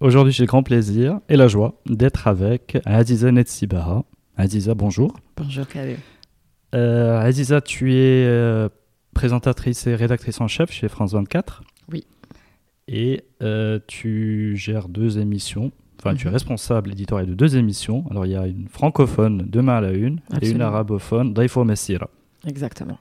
Aujourd'hui, j'ai le grand plaisir et la joie d'être avec Aziza Netsibaha. Aziza, bonjour. Bonjour Karim. Euh, Aziza, tu es euh, présentatrice et rédactrice en chef chez France 24. Oui. Et euh, tu gères deux émissions. Enfin, tu es Mhm. responsable éditorial de deux émissions. Alors, il y a une francophone, Demain à la Une, et une arabophone, Daifo Messira. Exactement.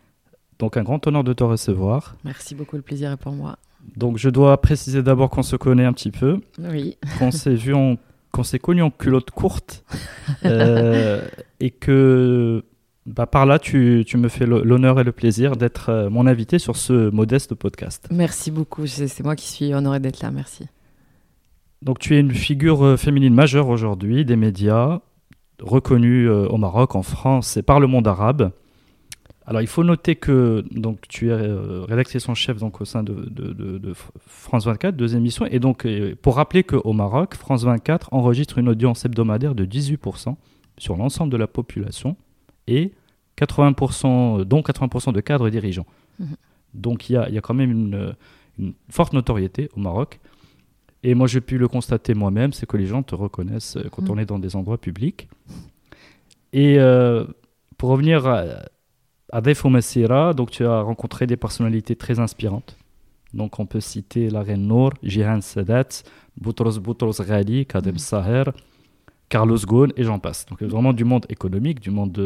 Donc, un grand honneur de te recevoir. Merci beaucoup, le plaisir est pour moi. Donc, je dois préciser d'abord qu'on se connaît un petit peu. Oui, qu'on s'est vu en qu'on s'est connu en culotte courte euh, et que bah, par là tu, tu me fais l'honneur et le plaisir d'être euh, mon invité sur ce modeste podcast. merci beaucoup. C'est moi qui suis honorée d'être là, merci. Donc tu es une figure euh, féminine majeure aujourd'hui des médias reconnue au Maroc, en France et par le monde arabe. Alors il faut noter que donc tu es euh, rédactrice en chef donc au sein de, de- de- de F- France 24, deux émissions et donc euh, pour rappeler qu'au Maroc, France 24 enregistre une audience hebdomadaire de 18% sur l'ensemble de la population et 80%, dont 80% de cadres dirigeants. Mhm. Donc il y a, y a quand même une, une forte notoriété au Maroc. Et moi, j'ai pu le constater moi-même, c'est que les gens te reconnaissent euh, quand Mhm. on est dans des endroits publics. Et euh, pour revenir à, à Defo Messira, donc tu as rencontré des personnalités très inspirantes. Donc on peut citer la reine Nour, Jihan Sadat, Boutros Boutros Ghali, Kadem Mhm. Saher, Carlos Ghosn et j'en passe. Donc vraiment du monde économique, du monde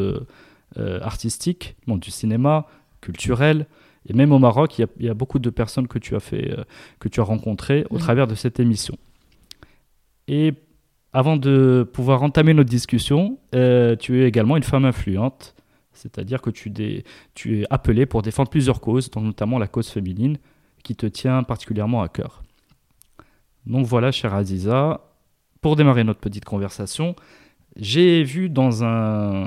euh, artistique, du monde du cinéma, culturel. Et même au Maroc, il y a, il y a beaucoup de personnes que tu as, fait, euh, que tu as rencontrées au Mhm. travers de cette émission. Et avant de pouvoir entamer notre discussion, euh, tu es également une femme influente, c'est-à-dire que tu, dé- tu es appelée pour défendre plusieurs causes, dont notamment la cause féminine, qui te tient particulièrement à cœur. Donc voilà, chère Aziza, pour démarrer notre petite conversation, j'ai vu dans un,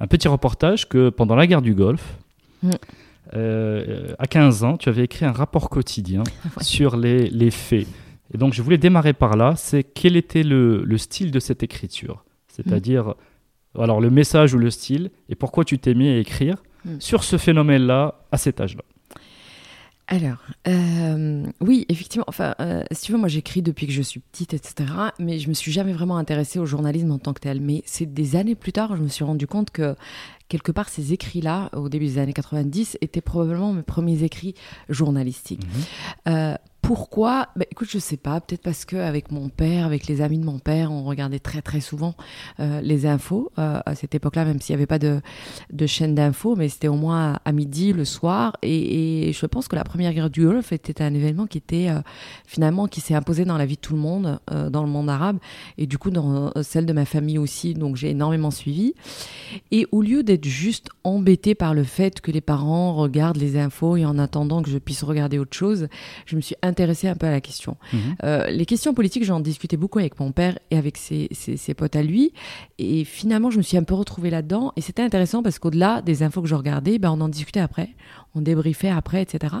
un petit reportage que pendant la guerre du Golfe, Mm. euh, à 15 ans, tu avais écrit un rapport quotidien Ouais. sur les, les faits. Et donc, je voulais démarrer par là. C'est quel était le, le style de cette écriture? C'est-à-dire, alors, le message ou le style, et pourquoi tu t'es mis à écrire Mm. sur ce phénomène-là, à cet âge-là Alors, euh, oui, effectivement, enfin, euh, si tu veux, moi j'écris depuis que je suis petite, etc. Mais je me suis jamais vraiment intéressée au journalisme en tant que tel. Mais c'est des années plus tard, je me suis rendu compte que quelque part ces écrits-là, au début des années 90, étaient probablement mes premiers écrits journalistiques. Euh, pourquoi bah, Écoute, je sais pas. Peut-être parce que avec mon père, avec les amis de mon père, on regardait très très souvent euh, les infos euh, à cette époque-là, même s'il n'y avait pas de, chaîne d'infos, mais c'était au moins à, midi le soir. Et, je pense que la première guerre du Golfe était un événement qui était euh, finalement qui s'est imposé dans la vie de tout le monde, dans le monde arabe, et du coup dans celle de ma famille aussi. Donc j'ai énormément suivi. Et au lieu d'être juste embêté par le fait que les parents regardent les infos et en attendant que je puisse regarder autre chose, je me suis intéressée un peu à la question. Mhm. Euh, les questions politiques, j'en discutais beaucoup avec mon père et avec ses, ses- ses potes à lui. Et finalement, je me suis un peu retrouvée là-dedans. Et c'était intéressant parce qu'au-delà des infos que je regardais, ben, on en discutait après, on débriefait après, etc.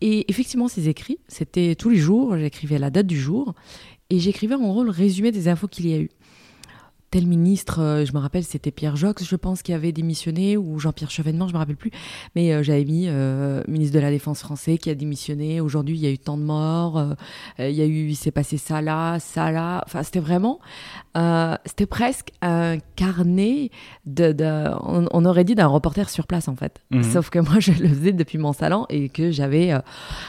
Et effectivement, ces écrits, c'était tous les jours, j'écrivais la date du jour et j'écrivais en gros le résumé des infos qu'il y a eu. Tel ministre, euh, je me rappelle, c'était Pierre Jox, je pense, qui avait démissionné, ou Jean-Pierre Chevènement, je me rappelle plus. Mais euh, j'avais mis euh, ministre de la Défense français qui a démissionné. Aujourd'hui, il y a eu tant de morts. euh, il y a eu, il s'est passé ça là, ça là. Enfin, c'était vraiment, c'était presque un carnet de, de- on, on aurait dit d'un reporter sur place en fait. Mhm. Sauf que moi, je le faisais depuis mon salon et que j'avais,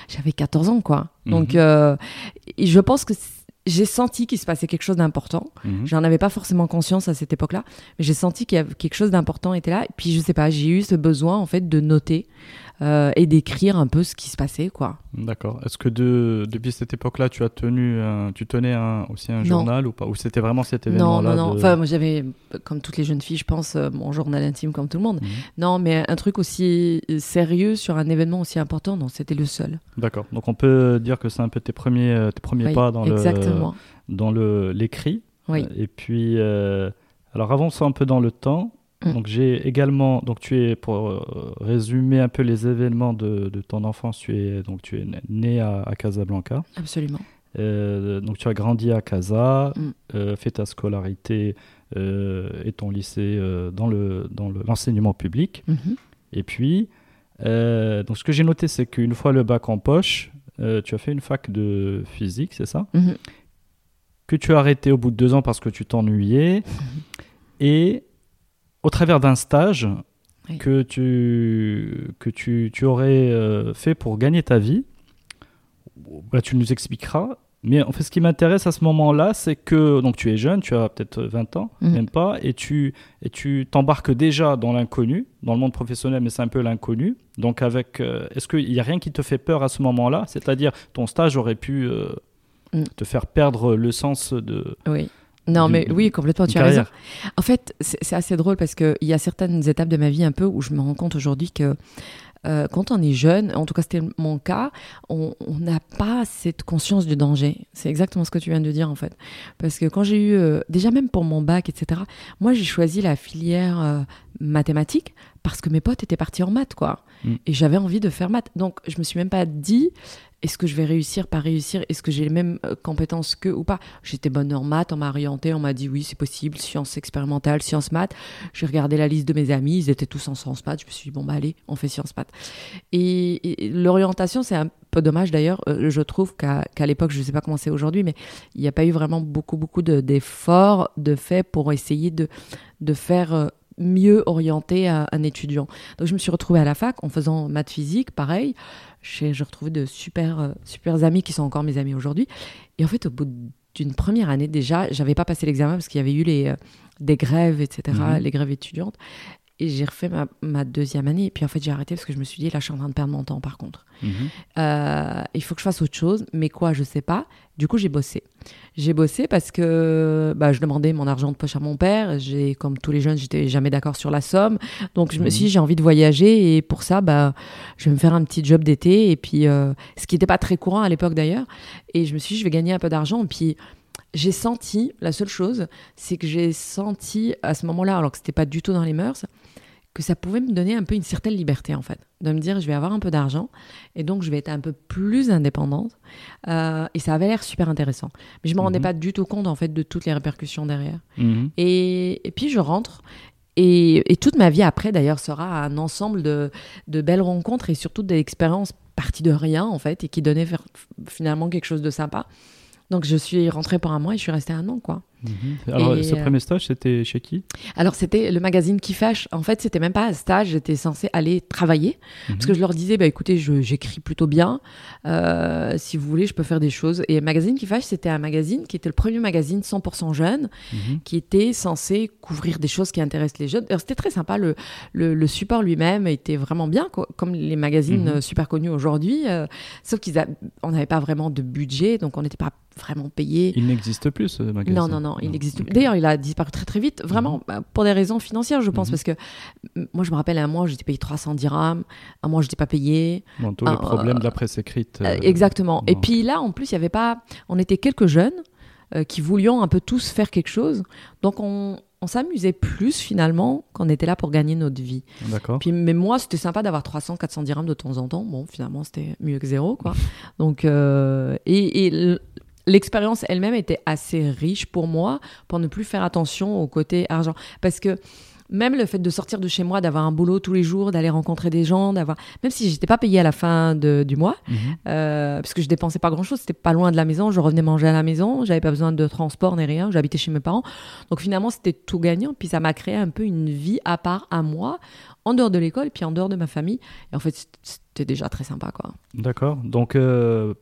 j'avais 14 ans, quoi. Donc, Mhm. et je pense que j'ai senti qu'il se passait quelque chose d'important. Mhm. J'en avais pas forcément conscience à cette époque-là, mais j'ai senti qu'il y avait quelque chose d'important était là. Et puis je sais pas, j'ai eu ce besoin en fait de noter euh, et d'écrire un peu ce qui se passait, quoi. D'accord. Est-ce que de, depuis cette époque-là, tu as tenu, un, tu tenais un, aussi un Non. journal ou pas? Ou c'était vraiment cet Non, événement-là non, non. de- Enfin, moi, j'avais, comme toutes les jeunes filles, je pense, euh, mon journal intime comme tout le monde. Mhm. Non, mais un truc aussi sérieux sur un événement aussi important, non, c'était le seul. D'accord. Donc on peut dire que c'est un peu tes premiers, euh, tes premiers Oui, pas dans le dans le l'écrit. Oui. Et puis, euh, alors avançons un peu dans le temps. Mm. Donc j'ai également, donc tu es pour euh, résumer un peu les événements de, de ton enfance. Tu es donc tu es né à, à Casablanca. Absolument. Euh, donc tu as grandi à Casa, Mm. euh, fait ta scolarité euh, et ton lycée dans le dans le- l'enseignement public. Mhm. Et puis, donc ce que j'ai noté, c'est qu'une fois le bac en poche, tu as fait une fac de physique, c'est ça? Mhm. Que tu as arrêté au bout de deux ans parce que tu t'ennuyais. Et au travers d'un stage Oui. que tu, que tu, tu aurais euh, fait pour gagner ta vie, bah, tu nous expliqueras. Mais en fait, ce qui m'intéresse à ce moment-là, c'est que donc tu es jeune, tu as peut-être 20 ans, Mhm. même pas, et tu et tu t'embarques déjà dans l'inconnu, dans le monde professionnel, mais c'est un peu l'inconnu. Donc avec, euh, est-ce qu'il n'y a rien qui te fait peur à ce moment-là? C'est-à-dire, ton stage aurait pu euh, Mm. te faire perdre le sens de Oui. Non, mais oui, complètement, tu as raison. En fait, c'est assez drôle parce qu'il y a certaines étapes de ma vie un peu où je me rends compte aujourd'hui que euh, quand on est jeune, en tout cas c'était mon cas, on on n'a pas cette conscience du danger. C'est exactement ce que tu viens de dire en fait. Parce que quand j'ai eu, euh, déjà même pour mon bac, etc., moi j'ai choisi la filière euh, mathématiques parce que mes potes étaient partis en maths, quoi. Mm. Et j'avais envie de faire maths. Donc je me suis même pas dit, est-ce que je vais réussir, pas réussir, est-ce que j'ai les mêmes euh, compétences qu'eux ou pas? J'étais bonne en maths, on m'a orienté, on m'a dit oui, c'est possible, sciences expérimentales, sciences maths. J'ai regardé la liste de mes amis, ils étaient tous en sciences maths. Je me suis dit, bon, bah allez, on fait sciences maths. Et, l'orientation, c'est un peu dommage d'ailleurs, euh, je trouve qu'à qu'à l'époque, je ne sais pas comment c'est aujourd'hui, mais il n'y a pas eu vraiment beaucoup, beaucoup de- d'efforts de, fait pour essayer de, de faire euh, mieux orienter un, un étudiant. Donc je me suis retrouvée à la fac en faisant maths physique, pareil. J'ai j'ai retrouvé de super, euh, super amis qui sont encore mes amis aujourd'hui. Et en fait, au bout d'une première année déjà, j'avais pas passé l'examen parce qu'il y avait eu les, euh, des grèves, etc., Mhm. les grèves étudiantes. Et j'ai refait ma, ma deuxième année. Et puis en fait, j'ai arrêté parce que je me suis dit, là, je suis en train de perdre mon temps par contre. Mhm. Euh, il faut que je fasse autre chose, mais quoi, je sais pas. Du coup, j'ai bossé. J'ai bossé parce que bah, je demandais mon argent de poche à mon père. J'ai, comme tous les jeunes, j'étais jamais d'accord sur la somme. Donc, je me Mhm. suis dit, j'ai envie de voyager et pour ça, bah, je vais me faire un petit job d'été. Et puis, euh, ce qui n'était pas très courant à l'époque d'ailleurs. Et je me suis dit, je vais gagner un peu d'argent. Et puis, j'ai senti, la seule chose, c'est que j'ai senti à ce moment-là, alors que c'était pas du tout dans les mœurs, que ça pouvait me donner un peu une certaine liberté en fait, de me dire je vais avoir un peu d'argent et donc je vais être un peu plus indépendante Euh, et ça avait l'air super intéressant. Mais je me rendais Mhm. pas du tout compte en fait de toutes les répercussions derrière. Mhm. Et, et puis je rentre et, et toute ma vie après d'ailleurs sera un ensemble de, de belles rencontres et surtout d'expériences parties de rien en fait et qui donnaient finalement quelque chose de sympa. Donc je suis rentrée pour un mois et je suis restée un an quoi. Mhm. Alors, Et, ce euh, premier stage, c'était chez qui? Alors c'était le magazine qui fâche. En fait, c'était même pas un stage. J'étais censée aller travailler parce que je leur disais, bah écoutez, j'écris plutôt bien. Euh, si vous voulez, je peux faire des choses. Et magazine qui fâche, c'était un magazine qui était le premier magazine 100% jeune, Mhm. qui était censé couvrir des choses qui intéressent les jeunes. Alors, C'était très sympa. Le, le, le support lui-même était vraiment bien, quoi, comme les magazines Mhm. euh, super connus aujourd'hui. euh, sauf qu'on n'avait pas vraiment de budget, donc on n'était pas vraiment payé. Il n'existe plus ce magazine. Non, non, non, il existe. D'ailleurs, il a disparu très très vite, vraiment, bah, pour des raisons financières, je pense, Mhm. parce que moi, je me rappelle, un mois, j'étais payé 300 dirhams, un mois, je n'étais pas payé. Bon, tous Ah, les problèmes euh, de la presse écrite. Euh, euh, exactement. Et puis là, en plus, il y avait pas. On était quelques jeunes euh, qui voulions un peu tous faire quelque chose. Donc, on, on s'amusait plus finalement qu'on était là pour gagner notre vie. D'accord. Puis, mais moi, c'était sympa d'avoir 300, 400 dirhams de temps en temps. Bon, finalement, c'était mieux que zéro, quoi. Donc, euh, et, l'expérience elle-même était assez riche pour moi pour ne plus faire attention au côté argent. Parce que même le fait de sortir de chez moi, d'avoir un boulot tous les jours, d'aller rencontrer des gens, d'avoir, même si j'étais pas payée à la fin de- du mois, Mhm. euh, parce que je dépensais pas grand chose, c'était pas loin de la maison, je revenais manger à la maison, j'avais pas besoin de transport ni rien, j'habitais chez mes parents. Donc finalement, c'était tout gagnant. Puis ça m'a créé un peu une vie à part à moi, en dehors de l'école, puis en dehors de ma famille. Et en fait, c'était déjà très sympa, quoi. D'accord. Donc, euh,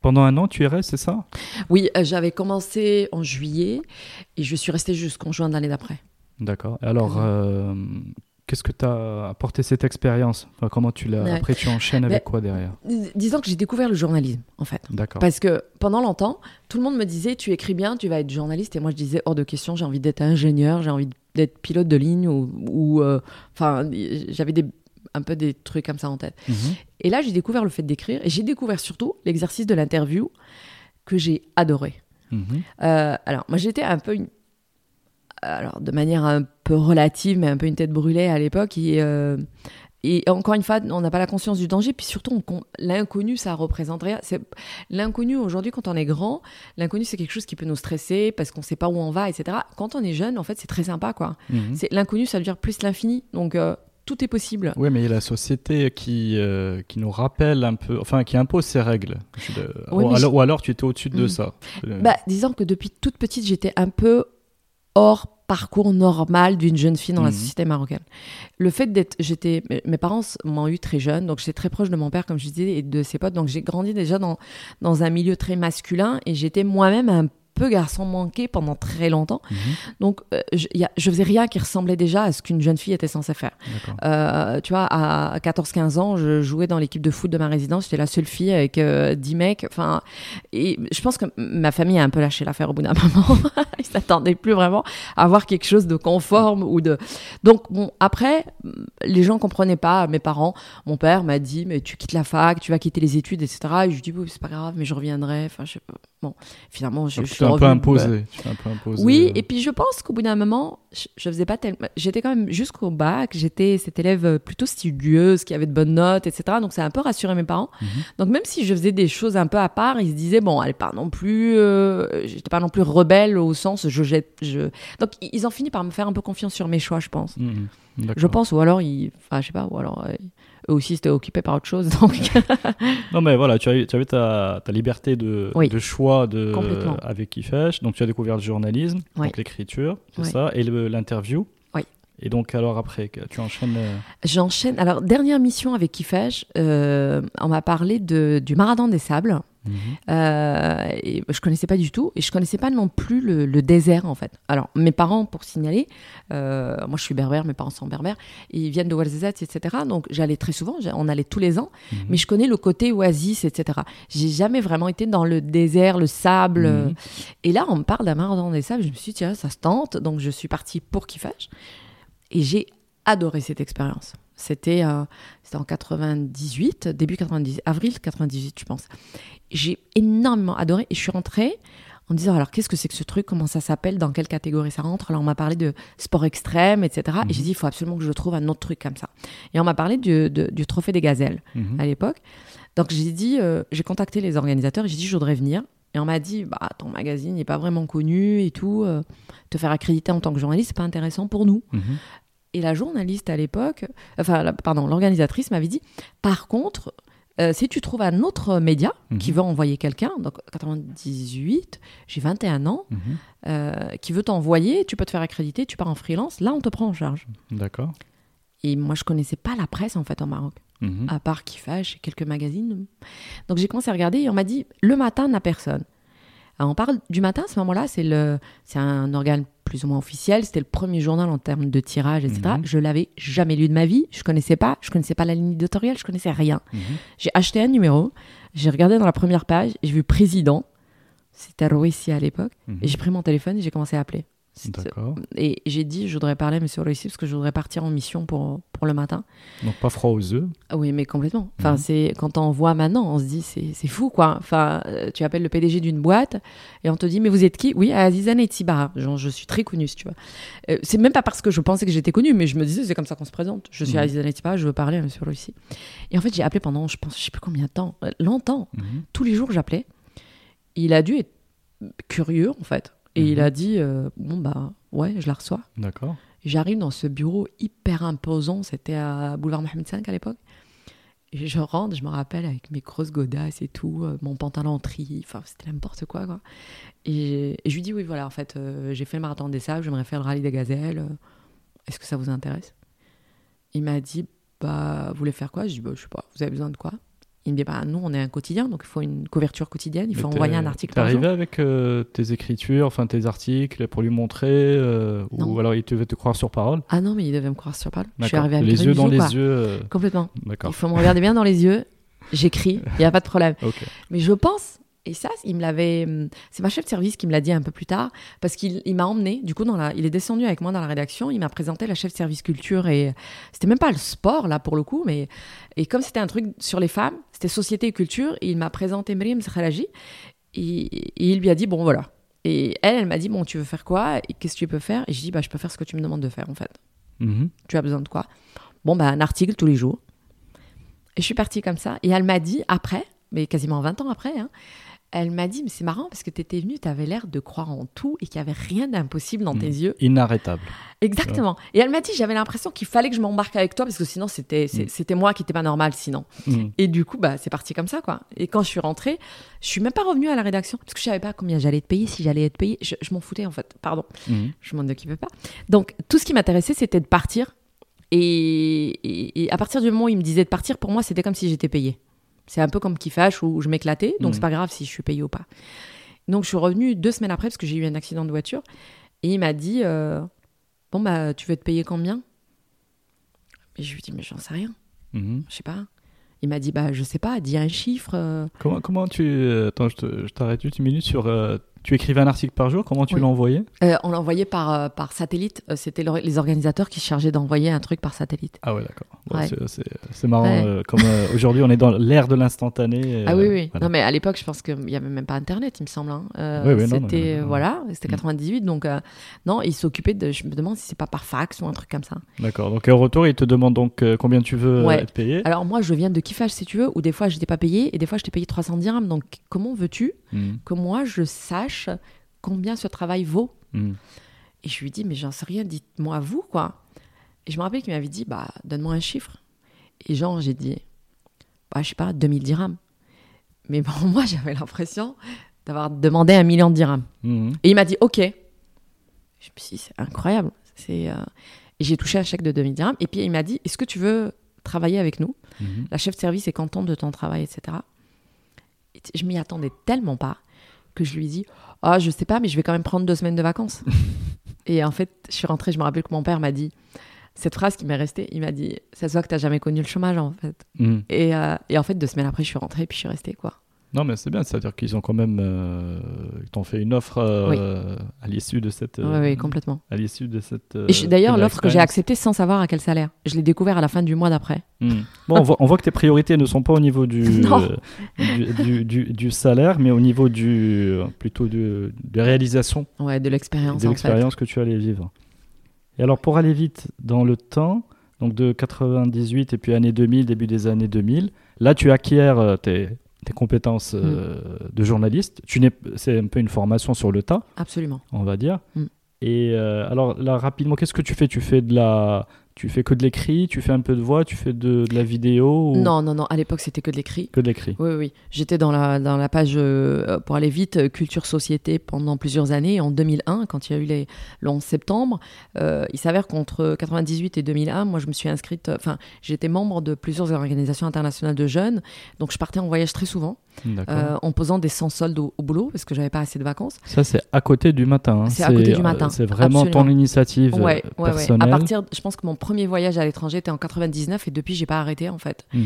pendant un an, tu irais, c'est ça? Oui, euh, j'avais commencé en juillet et je suis restée jusqu'en juin de l'année d'après. D'accord. Alors, euh, qu'est-ce que t'as apporté cette expérience? Enfin, Comment tu l'as Ouais. Après, tu enchaînes avec Ben, quoi derrière? Dis- Disons que j'ai découvert le journalisme, en fait. D'accord. Parce que pendant longtemps, tout le monde me disait tu écris bien, tu vas être journaliste. Et moi, je disais hors de question, j'ai envie d'être ingénieur, j'ai envie d'être pilote de ligne ou. ou, euh, Enfin, j'avais des, un peu des trucs comme ça en tête. Mhm. Et là, j'ai découvert le fait d'écrire et j'ai découvert surtout l'exercice de l'interview que j'ai adoré. Mhm. Euh, alors, moi, j'étais un peu une. Alors, de manière un peu relative, mais un peu une tête brûlée à l'époque. Et, euh, et encore une fois, on n'a pas la conscience du danger. Puis surtout, on con- l'inconnu, ça représente rien. C'est- L'inconnu, aujourd'hui, quand on est grand, l'inconnu, c'est quelque chose qui peut nous stresser parce qu'on ne sait pas où on va, etc. Quand on est jeune, en fait, c'est très sympa, quoi. C'est L'inconnu, ça veut dire plus l'infini. Donc, euh, tout est possible. Oui, mais il y a la société qui, euh, qui nous rappelle un peu, enfin, qui impose ses règles. Oui, ou, alors, ou alors, tu étais au-dessus de Mhm. ça. Euh, Bah, disons que depuis toute petite, j'étais un peu hors parcours normal d'une jeune fille dans la Mhm. société marocaine. Le fait d'être, j'étais, mes- mes parents m'ont eu très jeune, donc j'étais très proche de mon père, comme je disais, et de ses potes. Donc j'ai grandi déjà dans dans un milieu très masculin, et j'étais moi-même un peu garçon manqué pendant très longtemps. mhm. Donc euh, je, y a- je faisais rien qui ressemblait déjà à ce qu'une jeune fille était censée faire. Euh, tu vois, à 14-15 ans, je jouais dans l'équipe de foot de ma résidence. J'étais la seule fille avec euh, 10 mecs. Enfin, et je pense que ma famille a un peu lâché l'affaire au bout d'un moment. Ils s'attendaient plus vraiment à avoir quelque chose de conforme ou de. Donc bon, après, les gens comprenaient pas. Mes parents, mon père m'a dit, mais tu quittes la fac, tu vas quitter les études, etc. Et je lui dis, oui, c'est pas grave, mais je reviendrai. Enfin, je sais pas. Bon, finalement, je, je suis un peu imposé. Un peu imposé. oui, euh, et puis je pense qu'au bout d'un moment, je, je faisais pas tellement. J'étais quand même jusqu'au bac, j'étais cette élève euh, plutôt studieuse, qui avait de bonnes notes, etc. Donc ça a un peu rassuré mes parents. Mhm. Donc même si je faisais des choses un peu à part, ils se disaient bon, elle est pas non plus, euh, j'étais pas non plus rebelle au sens je jette, je. Donc ils ont fini par me faire un peu confiance sur mes choix, je pense. mhm. Je pense, ou alors ils, enfin je sais pas, ou alors euh, eux aussi étaient occupés par autre chose. Donc Non, mais voilà, tu as, eu- ta, ta liberté de, Oui. de choix de, avec Kifesh. Donc, tu as découvert le journalisme, Oui. donc l'écriture, c'est Oui. ça, et l'interview. Et donc, alors après, tu enchaînes. euh, j'enchaîne. Alors dernière mission avec Kifesh, euh, on m'a parlé de, du Marathon des Sables. Mhm. Euh, et je connaissais pas du tout et je connaissais pas non plus le, le désert en fait. Alors mes parents pour signaler, euh, moi je suis berbère, mes parents sont berbères, ils viennent de Ouarzazate, etc. Donc j'allais très souvent, on allait tous les ans, Mhm. mais je connais le côté oasis, etc. J'ai jamais vraiment été dans le désert, le sable. Mhm. Et là on me parle d'un marathon des sables, je me suis dit tiens ça se tente, donc je suis partie pour Kiffash et j'ai adoré cette expérience. C'était euh, en 98, début 98, avril 98, je pense. J'ai énormément adoré et je suis rentrée en disant alors qu'est-ce que c'est que ce truc, comment ça s'appelle, dans quelle catégorie ça rentre? Alors on m'a parlé de sport extrême, etc. Et j'ai dit il faut absolument que je trouve un autre truc comme ça. Et on m'a parlé du, de- du trophée des gazelles Mhm. à l'époque. Donc j'ai dit, euh, j'ai contacté les organisateurs et j'ai dit je voudrais venir. Et on m'a dit bah ton magazine n'est pas vraiment connu et tout, euh, te faire accréditer en tant que journaliste c'est pas intéressant pour nous. Mhm. Et la journaliste à l'époque, enfin, la- pardon, l'organisatrice m'avait dit, par contre, euh, si tu trouves un autre média qui Mhm. veut envoyer quelqu'un, donc 98, j'ai 21 ans, Mhm. euh, qui veut t'envoyer, tu peux te faire accréditer, tu pars en freelance, là on te prend en charge. D'accord. Et moi je connaissais pas la presse en fait au Maroc, Mhm. à part Kifash et quelques magazines. Donc j'ai commencé à regarder et on m'a dit, le matin n'a personne. Alors, on parle du matin, à ce moment-là, c'est le, c'est un organe plus ou moins officiel. C'était le premier journal en termes de tirage, etc. Mhm. Je l'avais jamais lu de ma vie. Je connaissais pas, je connaissais pas la ligne éditoriale, je connaissais rien. Mhm. J'ai acheté un numéro, j'ai regardé dans la première page, j'ai vu président. C'était Roissi à l'époque. Mhm. Et j'ai pris mon téléphone et j'ai commencé à appeler. D'accord. Et j'ai dit, je voudrais parler à Monsieur Roissi parce que je voudrais partir en mission pour, pour le matin. Donc, pas froid aux œufs. Oui, mais complètement. Enfin, Mhm. c'est quand on voit maintenant, on se dit c'est fou quoi. Enfin, euh, tu appelles le PDG d'une boîte et on te dit mais vous êtes qui? Oui, Azizane et Tibar. Genre, je suis très connue, si tu vois. Euh, c'est même pas parce que je pensais que j'étais connue, mais je me disais c'est comme ça qu'on se présente. Je suis Mhm. Azizane et Tibar, je veux parler à Monsieur Russi. Et en fait, j'ai appelé pendant, je pense, je sais plus combien de temps, euh, longtemps. Mhm. Tous les jours, j'appelais. Il a dû être curieux en fait. Et il Mhm. a dit euh, bon bah ouais, je la reçois. D'accord. J'arrive dans ce bureau hyper imposant, c'était à Boulevard Mohamed V à l'époque. Et je rentre, je me rappelle, avec mes grosses godasses et tout, euh, mon pantalon en tri, enfin c'était n'importe quoi, quoi. Et, et je lui dis, oui, voilà, en fait, euh, j'ai fait le marathon des sables, j'aimerais faire le rallye des gazelles, est-ce que ça vous intéresse? Il m'a dit, bah, vous voulez faire quoi? Je dis, bah, je sais pas, vous avez besoin de quoi? Il me dit bah nous on est un quotidien donc il faut une couverture quotidienne, il faut Mais envoyer un article T'es par jour. arrivé avec euh, tes écritures, enfin tes articles pour lui montrer euh, ou alors il devait te croire sur parole? Ah non mais il devait me croire sur parole. Je suis arrivée avec les le yeux dans les quoi. yeux. euh, Complètement. Il faut me regarder bien dans les yeux. J'écris, il n'y a pas de problème. Mais je pense, et ça, il me l'avait. hum, C'est ma chef de service qui me l'a dit un peu plus tard, parce qu'il il m'a emmené, du coup, dans la, il est descendu avec moi dans la rédaction, il m'a présenté la chef de service culture, et c'était même pas le sport, là, pour le coup, mais. Et comme c'était un truc sur les femmes, c'était société et culture, et il m'a présenté Miriam Khalaji, et, et il lui a dit, bon, voilà. Et elle, elle m'a dit, bon, tu veux faire quoi Et qu'est-ce que tu peux faire? Et je dis, bah, je peux faire ce que tu me demandes de faire, en fait. Mhm. Tu as besoin de quoi? Bon, bah, un article tous les jours. Et je suis partie comme ça. Et elle m'a dit, après, mais quasiment 20 ans après, hein, elle m'a dit, mais c'est marrant parce que tu étais venue, tu avais l'air de croire en tout et qu'il n'y avait rien d'impossible dans tes Mhm. yeux. Inarrêtable. Exactement. Et elle m'a dit, j'avais l'impression qu'il fallait que je m'embarque avec toi parce que sinon, c'était Mhm. c'était moi qui n'étais pas normal sinon. Mhm. Et du coup, bah, c'est parti comme ça, quoi. Et quand je suis rentrée, je suis même pas revenue à la rédaction parce que je savais pas combien j'allais être payée, si j'allais être payée. Je, je m'en foutais, en fait. Pardon. Je m'en occupais pas. Donc, tout ce qui m'intéressait, c'était de partir. Et, et- et à partir du moment où il me disait de partir, pour moi, c'était comme si j'étais payée. C'est un peu comme Kiffash où je m'éclatais, donc c'est pas grave si je suis payée ou pas. Donc, je suis revenue deux semaines après parce que j'ai eu un accident de voiture. Et il m'a dit euh, Bon, bah, tu veux te payer combien? Et je lui ai dit Mais j'en sais rien, Mhm. je sais pas. Il m'a dit Bah, je sais pas, dis un chiffre. euh. Comment, comment tu. euh, Attends, je te- je t'arrête une minute sur. euh, tu écrivais un article par jour, comment tu Oui. envoyé? Euh, on l'a envoyé par, euh, par satellite. Euh, C'était le- les organisateurs qui se chargeaient d'envoyer un truc par satellite. Ah ouais, d'accord. Ouais. c'est- marrant. Ouais. euh, comme aujourd'hui, on est dans l'ère de l'instantané. Ah oui, oui. voilà. Non, mais à l'époque, je pense qu'il n'y avait même pas Internet, il me semble. hein. Oui, oui, c'était, non, non. voilà, c'était Mm. 98. Donc, euh, non, il s'occupait de. Je me demande si c'est pas par fax ou un truc comme ça. D'accord. Donc, au retour, il te demande donc combien tu veux être payé? Alors, moi, je viens de Kiffash, si tu veux, où des fois, je n'étais pas payé et des fois, je t'ai payé 300 dirhams. Donc, comment veux-tu Mhm. que moi, je sache combien ce travail vaut Mhm. Et je lui dis, mais j'en sais rien, dites-moi vous, quoi. Et je me rappelle qu'il m'avait dit, bah, donne-moi un chiffre. Et genre, j'ai dit, bah, je sais pas, 2000 dirhams. Mais pour moi, j'avais l'impression d'avoir demandé un million de dirhams. Mhm. Et il m'a dit, OK. Je me suis dit, c'est incroyable. C'est, euh, Et j'ai touché un chèque de 2000 dirhams. Et puis, il m'a dit, est-ce que tu veux travailler avec nous? Mhm. La chef de service est contente de ton travail, etc. Et je m'y attendais tellement pas que je lui ai dit, ah, je sais pas, mais je vais quand même prendre deux semaines de vacances. et en fait, je suis rentrée, je me rappelle que mon père m'a dit cette phrase qui m'est restée. Il m'a dit, ça se voit que t'as jamais connu le chômage, en fait. Mhm. Et, euh, et en fait, deux semaines après, je suis rentrée, puis je suis restée, quoi. Non, mais c'est bien, c'est-à-dire qu'ils ont quand même. euh, ils t'ont fait une offre euh, à l'issue de cette. Oui, euh, oui, complètement. à l'issue de cette. euh, d'ailleurs, de l'offre que j'ai acceptée sans savoir à quel salaire. Je l'ai découvert à la fin du mois d'après. Hmm. Bon, on voit, on voit que tes priorités ne sont pas au niveau du, euh, du, du- du- du salaire, mais au niveau du, euh, plutôt de, réalisation Ouais, de l'expérience, de l'expérience que tu allais vivre. Et alors, pour aller vite dans le temps, donc de 98 et puis année 2000, début des années 2000, là, tu acquiers euh, tes, tes compétences euh, Hmm. de journaliste. Tu n'es, c'est un peu une formation sur le tas, Absolument. on va dire. Mm. Et euh, alors là, rapidement, qu'est-ce que tu fais? Tu fais de la, tu fais que de l'écrit, tu fais un peu de voix, tu fais de, de la vidéo ou Non, non, non. À l'époque, c'était que de l'écrit. que de l'écrit Oui, oui. J'étais dans la, dans la page, euh, pour aller vite, euh, Culture Société pendant plusieurs années. En 2001, quand il y a eu les, le 11 septembre, euh, il s'avère qu'entre 98 et 2001, moi, je me suis inscrite, enfin, j'étais membre de plusieurs organisations internationales de jeunes. Donc, je partais en voyage très souvent. Euh, en posant des sans soldes au, au boulot, parce que j'avais pas assez de vacances. Ça, c'est à côté du matin. hein. C'est à côté du euh, matin, C'est vraiment ton initiative euh, Ouais, ouais, ouais. personnelle. À partir, je pense que mon premier voyage à l'étranger était en 99 et depuis, j'ai pas arrêté, en fait. Mhm.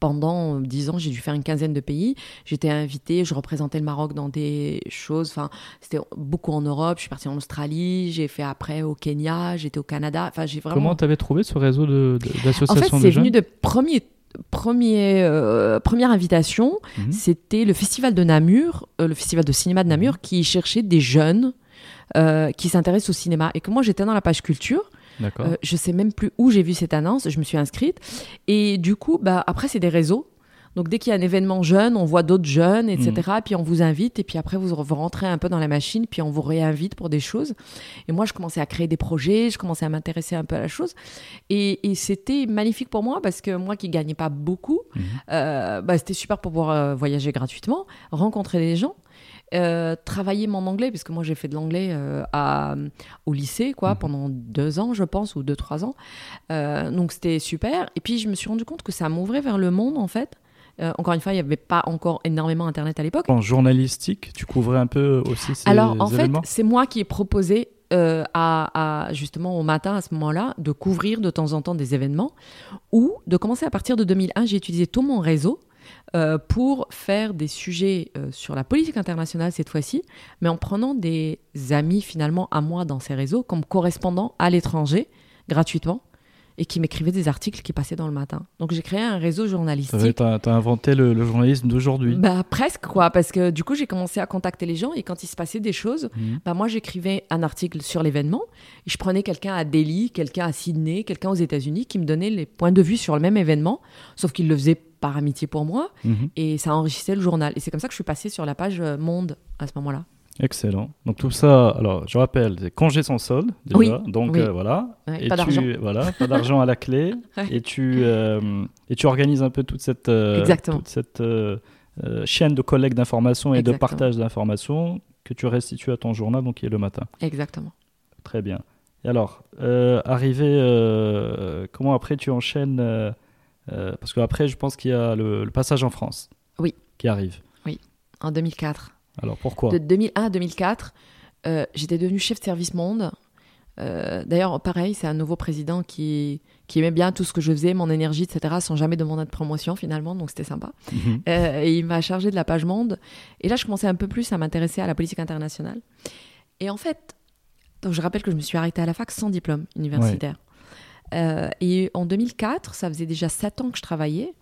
pendant euh, dix ans, j'ai dû faire une quinzaine de pays. J'étais invitée, je représentais le Maroc dans des choses. Enfin, c'était beaucoup en Europe. Je suis partie en Australie. J'ai fait après au Kenya. J'étais au Canada. Enfin, j'ai vraiment. Comment tu avais trouvé ce réseau de- de- en fait, d'associations c'est venu de premier. Premier, euh, première invitation, Mhm. c'était le festival de Namur, euh, le festival de cinéma de Namur, qui cherchait des jeunes euh, qui s'intéressent au cinéma. Et que moi, j'étais dans la page culture. Je sais même plus où j'ai vu cette annonce, je me suis inscrite. Et du coup, bah, après, c'est des réseaux. Donc, dès qu'il y a un événement jeune, on voit d'autres jeunes, etc. Puis on vous invite, et puis après, vous, rentrez un peu dans la machine, puis on vous réinvite pour des choses. Et moi, je commençais à créer des projets, je commençais à m'intéresser un peu à la chose. Et, et c'était magnifique pour moi, parce que moi qui gagnais pas beaucoup, Mhm. euh, bah, c'était super pour pouvoir euh, voyager gratuitement, rencontrer des gens. euh, travailler mon anglais, puisque moi j'ai fait de l'anglais euh, à- au lycée, quoi, Mhm. pendant deux ans, je pense, ou deux, trois ans. Euh, donc c'était super. Et puis je me suis rendu compte que ça m'ouvrait vers le monde, en fait. Euh, encore une fois, il n'y avait pas encore énormément Internet à l'époque. En journalistique, tu couvrais un peu aussi ces Alors, en événements? fait, c'est moi qui ai proposé euh, à, à, justement au matin à ce moment-là de couvrir de temps en temps des événements ou de commencer à partir de 2001. J'ai utilisé tout mon réseau euh, pour faire des sujets euh, sur la politique internationale cette fois-ci, mais en prenant des amis finalement à moi dans ces réseaux comme correspondants à l'étranger gratuitement et qui m'écrivaient des articles qui passaient dans le matin. Donc j'ai créé un réseau journalistique. Tu as, inventé le, journalisme d'aujourd'hui bah, Presque, quoi, parce que du coup j'ai commencé à contacter les gens et quand il se passait des choses, mhm. bah, moi j'écrivais un article sur l'événement et je prenais quelqu'un à Delhi, quelqu'un à Sydney, quelqu'un aux États-Unis qui me donnait les points de vue sur le même événement, sauf qu'il le faisait par amitié pour moi mhm. et ça enrichissait le journal. Et c'est comme ça que je suis passée sur la page euh, Monde à ce moment-là. Excellent. Donc tout ça, alors je rappelle, c'est congé sans solde déjà. Oui, donc euh, voilà. et pas d'argent. Voilà, pas d'argent à la clé. Et tu euh, et tu organises un peu toute cette toute cette chaîne de collecte d'informations et de partage d'informations que tu restitues à ton journal, donc qui est le matin. Exactement. Très bien. Et alors, arrivé, comment après tu enchaînes euh, parce qu'après, je pense qu'il y a le, passage en France oui. qui arrive. Oui, en 2004. Alors pourquoi De 2001 à 2004, euh, j'étais devenu chef de service monde. Euh, d'ailleurs, pareil, c'est un nouveau président qui, qui aimait bien tout ce que je faisais, mon énergie, etc., sans jamais demander de promotion finalement, donc c'était sympa. Mhm. et il m'a chargé de la page monde. Et là, je commençais un peu plus à m'intéresser à la politique internationale. Et en fait, donc je rappelle que je me suis arrêtée à la fac sans diplôme universitaire. Euh, et en 2004, ça faisait déjà 7 ans que je travaillais.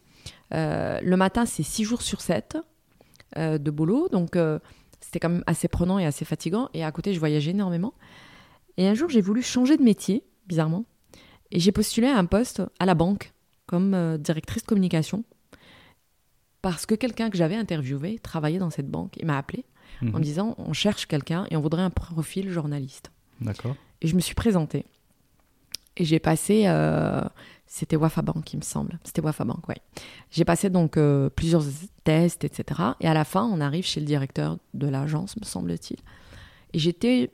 Euh, le matin, c'est 6 jours sur 7 euh, de boulot. Donc, c'était quand même assez prenant et assez fatigant. Et à côté, je voyageais énormément. Et un jour, j'ai voulu changer de métier, bizarrement. Et j'ai postulé à un poste à la banque comme directrice de communication. Parce que quelqu'un que j'avais interviewé travaillait dans cette banque. Il m'a appelé en me mhm. disant on cherche quelqu'un et on voudrait un profil journaliste. D'accord. Et je me suis présentée. Et j'ai passé, euh, c'était Wafa Bank, il me semble. C'était Wafa Bank, oui. J'ai passé donc euh, plusieurs tests, etc. Et à la fin, on arrive chez le directeur de l'agence, me semble-t-il. Et j'étais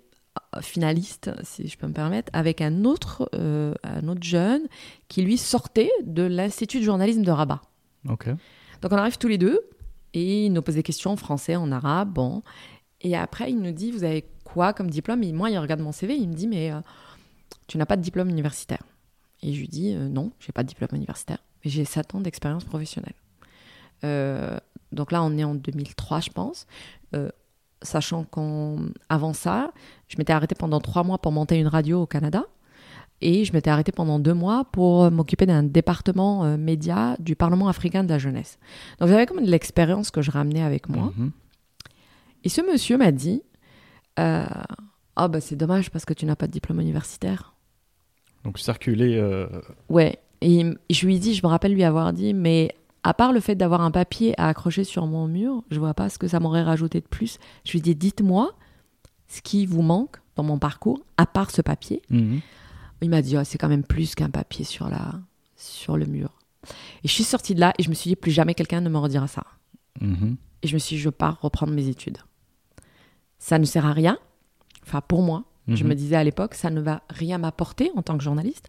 euh, finaliste, si je peux me permettre, avec un autre, un autre jeune qui lui sortait de l'Institut de journalisme de Rabat. Donc on arrive tous les deux et il nous pose des questions en français, en arabe, bon. Et après, il nous dit, vous avez quoi comme diplôme? Et moi, il regarde mon CV, il me dit, mais tu n'as pas de diplôme universitaire. Et je lui dis, euh, non, j'ai pas de diplôme universitaire, mais j'ai 7 ans d'expérience professionnelle. Euh, donc là, on est en 2003, je pense. Euh, sachant qu'avant ça, je m'étais arrêtée pendant 3 mois pour monter une radio au Canada. Et je m'étais arrêtée pendant 2 mois pour m'occuper d'un département média du Parlement africain de la jeunesse. Donc j'avais comme de l'expérience que je ramenais avec moi. Mhm. Et ce monsieur m'a dit, ah bah c'est dommage parce que tu n'as pas de diplôme universitaire. Donc circuler. Euh... Ouais. Et je lui dit, je me rappelle lui avoir dit, mais à part le fait d'avoir un papier à accrocher sur mon mur, je vois pas ce que ça m'aurait rajouté de plus. Je lui dit, dites-moi ce qui vous manque dans mon parcours, à part ce papier. Mhm. Il m'a dit, oh, c'est quand même plus qu'un papier sur, la, sur le mur. Et je suis sortie de là et je me suis dit, plus jamais quelqu'un ne me redira ça. Mhm. Et je me suis dit, je pars reprendre mes études. Ça ne sert à rien, Enfin, pour moi, je me mhm. disais à l'époque, ça ne va rien m'apporter en tant que journaliste.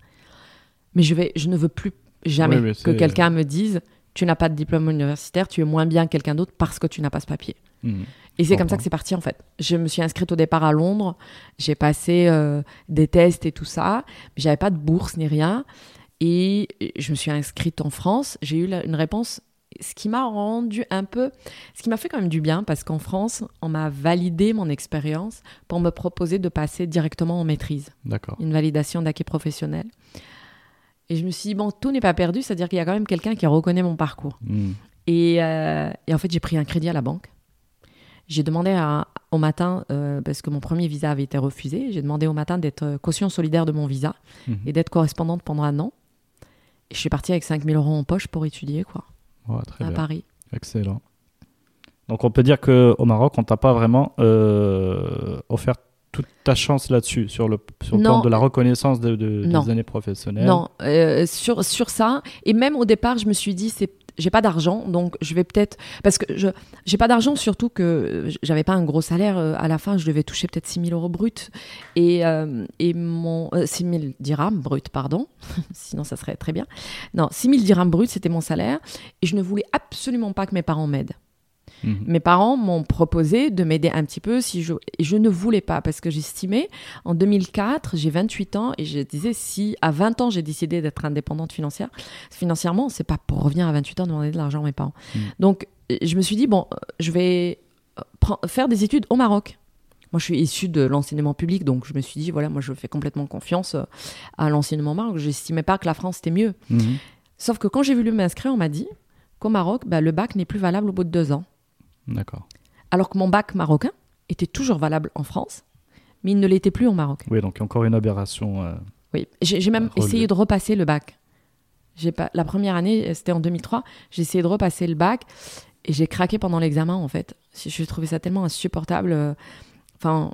Mais je, vais, je ne veux plus jamais que quelqu'un me dise tu n'as pas de diplôme universitaire, tu es moins bien que quelqu'un d'autre parce que tu n'as pas ce papier. Mhm. Et c'est comme ça que c'est parti en fait. Je me suis inscrite au départ à Londres, j'ai passé euh, des tests et tout ça, mais j'avais pas de bourse ni rien. Et je me suis inscrite en France, j'ai eu une réponse ce qui m'a rendu un peu, ce qui m'a fait quand même du bien, parce qu'en France, on m'a validé mon expérience pour me proposer de passer directement en maîtrise. D'accord. Une validation d'acquis professionnel. Et je me suis dit, bon, tout n'est pas perdu, c'est-à-dire qu'il y a quand même quelqu'un qui reconnaît mon parcours. Hmm. Et, euh, et, en fait, j'ai pris un crédit à la banque. J'ai demandé à, au matin, euh, parce que mon premier visa avait été refusé, j'ai demandé au matin d'être caution solidaire de mon visa hmm. et d'être correspondante pendant un an. Et je suis partie avec 5000 euros en poche pour étudier, quoi à Paris. Excellent. Donc on peut dire qu'au Maroc, on t'a pas vraiment euh, offert toute ta chance là-dessus, sur le, sur le plan de la reconnaissance de, des années professionnelles. Non, euh, sur, sur ça. Et même au départ, je me suis dit, c'est j'ai pas d'argent, donc je vais peut-être parce que je j'ai pas d'argent surtout que j'avais pas un gros salaire euh, à la fin, je devais toucher peut-être 6 000 euros brut et euh, et mon 6 000 dirhams brut, pardon, sinon ça serait très bien. Non, 6 000 dirhams brut, c'était mon salaire et je ne voulais absolument pas que mes parents m'aident. Mhm. Mes parents m'ont proposé de m'aider un petit peu si je et je ne voulais pas parce que j'estimais en 2004, j'ai 28 ans et je disais si à 20 ans j'ai décidé d'être indépendante financière, financièrement, c'est pas pour revenir à 28 ans demander de l'argent à mes parents. Mhm. Donc je me suis dit bon, je vais euh, faire des études au Maroc. Moi, je suis issue de l'enseignement public, donc je me suis dit, voilà, moi, je fais complètement confiance euh, à l'enseignement Maroc. J'estimais pas que la France était mieux. Mhm. Sauf que quand j'ai voulu m'inscrire, on m'a dit qu'au Maroc, bah, le bac n'est plus valable au bout de deux ans. D'accord. Alors que mon bac marocain était toujours valable en France, mais il ne l'était plus au Maroc. Oui, donc encore une aberration. euh, Oui, j'ai même essayé de repasser le bac. Pas la première année, c'était en 2003. J'ai essayé de repasser le bac et j'ai craqué pendant l'examen en fait. Je trouvais ça tellement insupportable. euh, Enfin,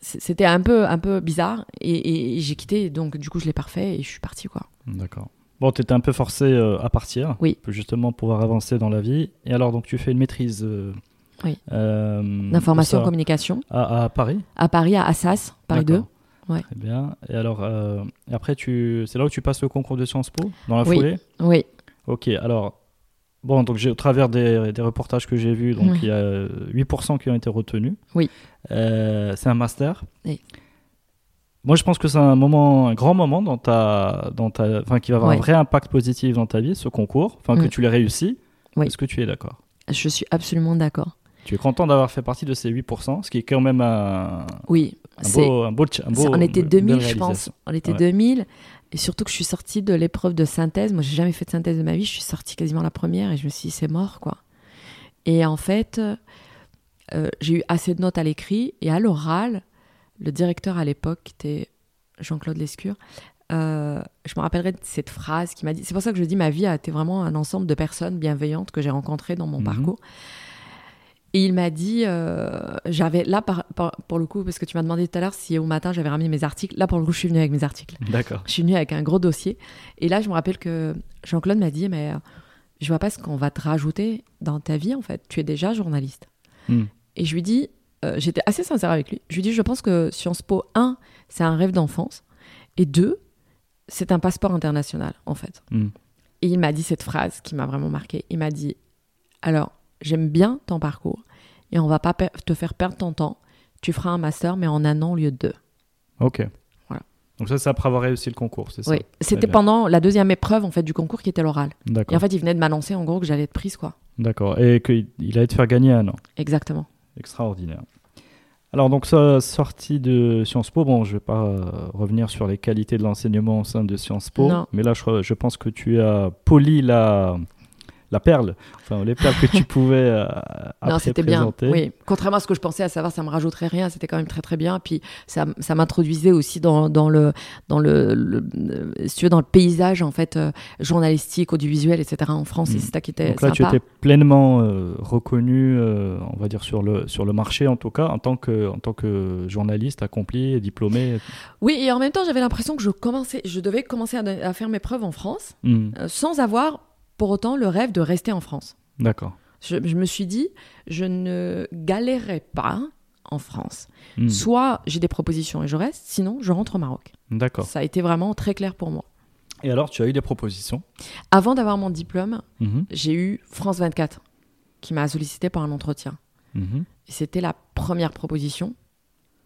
c'était un peu un peu bizarre et, j'ai quitté. Donc du coup, je l'ai parfait et je suis partie quoi. D'accord. Bon, tu étais un peu forcé euh, à partir. Oui. Pour justement pouvoir avancer dans la vie. Et alors, donc, tu fais une maîtrise. euh, Oui. euh, D'information ça communication à, à Paris à Paris, à Assas, Paris 2. D'accord. Ouais. Très bien. Et alors, euh, et après, tu... c'est là où tu passes le concours de Sciences Po Dans la Oui. foulée? Oui, Ok, alors. Bon, donc j'ai au travers des, des reportages que j'ai vus, donc il y a euh, 8% qui ont été retenus. Oui. Euh, c'est un master. Oui. Moi, je pense que c'est un moment, un grand moment dans ta, dans ta, enfin, qui va avoir un vrai impact positif dans ta vie, ce concours, enfin que Mm. tu l'aies réussi. Oui. Est-ce que tu es d'accord? Je suis absolument d'accord. Tu es content d'avoir fait partie de ces 8%, ce qui est quand même un, Oui, un beau, un beau, un beau- on était une belle 2000, je pense. On était Ouais. 2000. Et surtout que je suis sortie de l'épreuve de synthèse. Moi, j'ai jamais fait de synthèse de ma vie. Je suis sortie quasiment la première et je me suis dit, c'est mort, quoi. Et en fait, euh, j'ai eu assez de notes à l'écrit. Et à l'oral, le directeur à l'époque, qui était Jean-Claude Lescure, euh, je me rappellerai de cette phrase qui m'a dit. C'est pour ça que je dis ma vie a été vraiment un ensemble de personnes bienveillantes que j'ai rencontrées dans mon Mhm. parcours. Et il m'a dit, euh, j'avais là par- par- pour le coup, parce que tu m'as demandé tout à l'heure si au matin j'avais ramené mes articles. Là pour le coup, je suis venue avec mes articles. D'accord. Je suis venue avec un gros dossier. Et là, je me rappelle que Jean-Claude m'a dit, mais je vois pas ce qu'on va te rajouter dans ta vie en fait. Tu es déjà journaliste. Hmm. Et je lui dis, euh, j'étais assez sincère avec lui. Je lui dis, je pense que Sciences Po 1, c'est un rêve d'enfance, et 2, c'est un passeport international en fait. Hmm. Et il m'a dit cette phrase qui m'a vraiment marqué. Il m'a dit Alors, j'aime bien ton parcours et on va pas te faire perdre ton temps. Tu feras un master, mais en un an au lieu de deux. Ok. Voilà. Donc ça, c'est après avoir réussi le concours, c'est ça Oui, c'était pendant la deuxième épreuve en fait du concours qui était l'oral. Et D'accord. en fait, il venait de m'annoncer en gros que j'allais être prise, quoi. D'accord. Et qu'il il allait te faire gagner un an. Exactement. Extraordinaire. Alors, donc, ça, sortie de Sciences Po, bon, je vais pas euh, revenir sur les qualités de l'enseignement au sein de Sciences Po, Non. mais là, je, je pense que tu as poli la, la perle, enfin, les perles que tu pouvais euh, non, c'était bien. Oui. Contrairement à ce que je pensais, à savoir ça me rajouterait rien, c'était quand même très très bien. Puis ça, ça m'introduisait aussi dans, dans le dans le, le- euh, si tu veux, dans le paysage en fait euh, journalistique, audiovisuel, etc. En France. Mm. Et c'est ça qui était Donc là, tu étais pleinement euh, reconnu, on va dire, sur le, sur le marché, en tout cas, en tant que, en tant que journaliste accompli, diplômé. Oui, et en même temps, j'avais l'impression que je commençais, je devais commencer à, à faire mes preuves en France, euh, sans avoir pour autant le rêve de rester en France. D'accord. Je, je me suis dit, je ne galérerai pas en France. Hmm, Soit j'ai des propositions et je reste, sinon je rentre au Maroc. D'accord. Ça a été vraiment très clair pour moi. Et alors, tu as eu des propositions? Avant d'avoir mon diplôme, Mhm, j'ai eu France 24 qui m'a sollicité pour un entretien. mhm. Et c'était la première proposition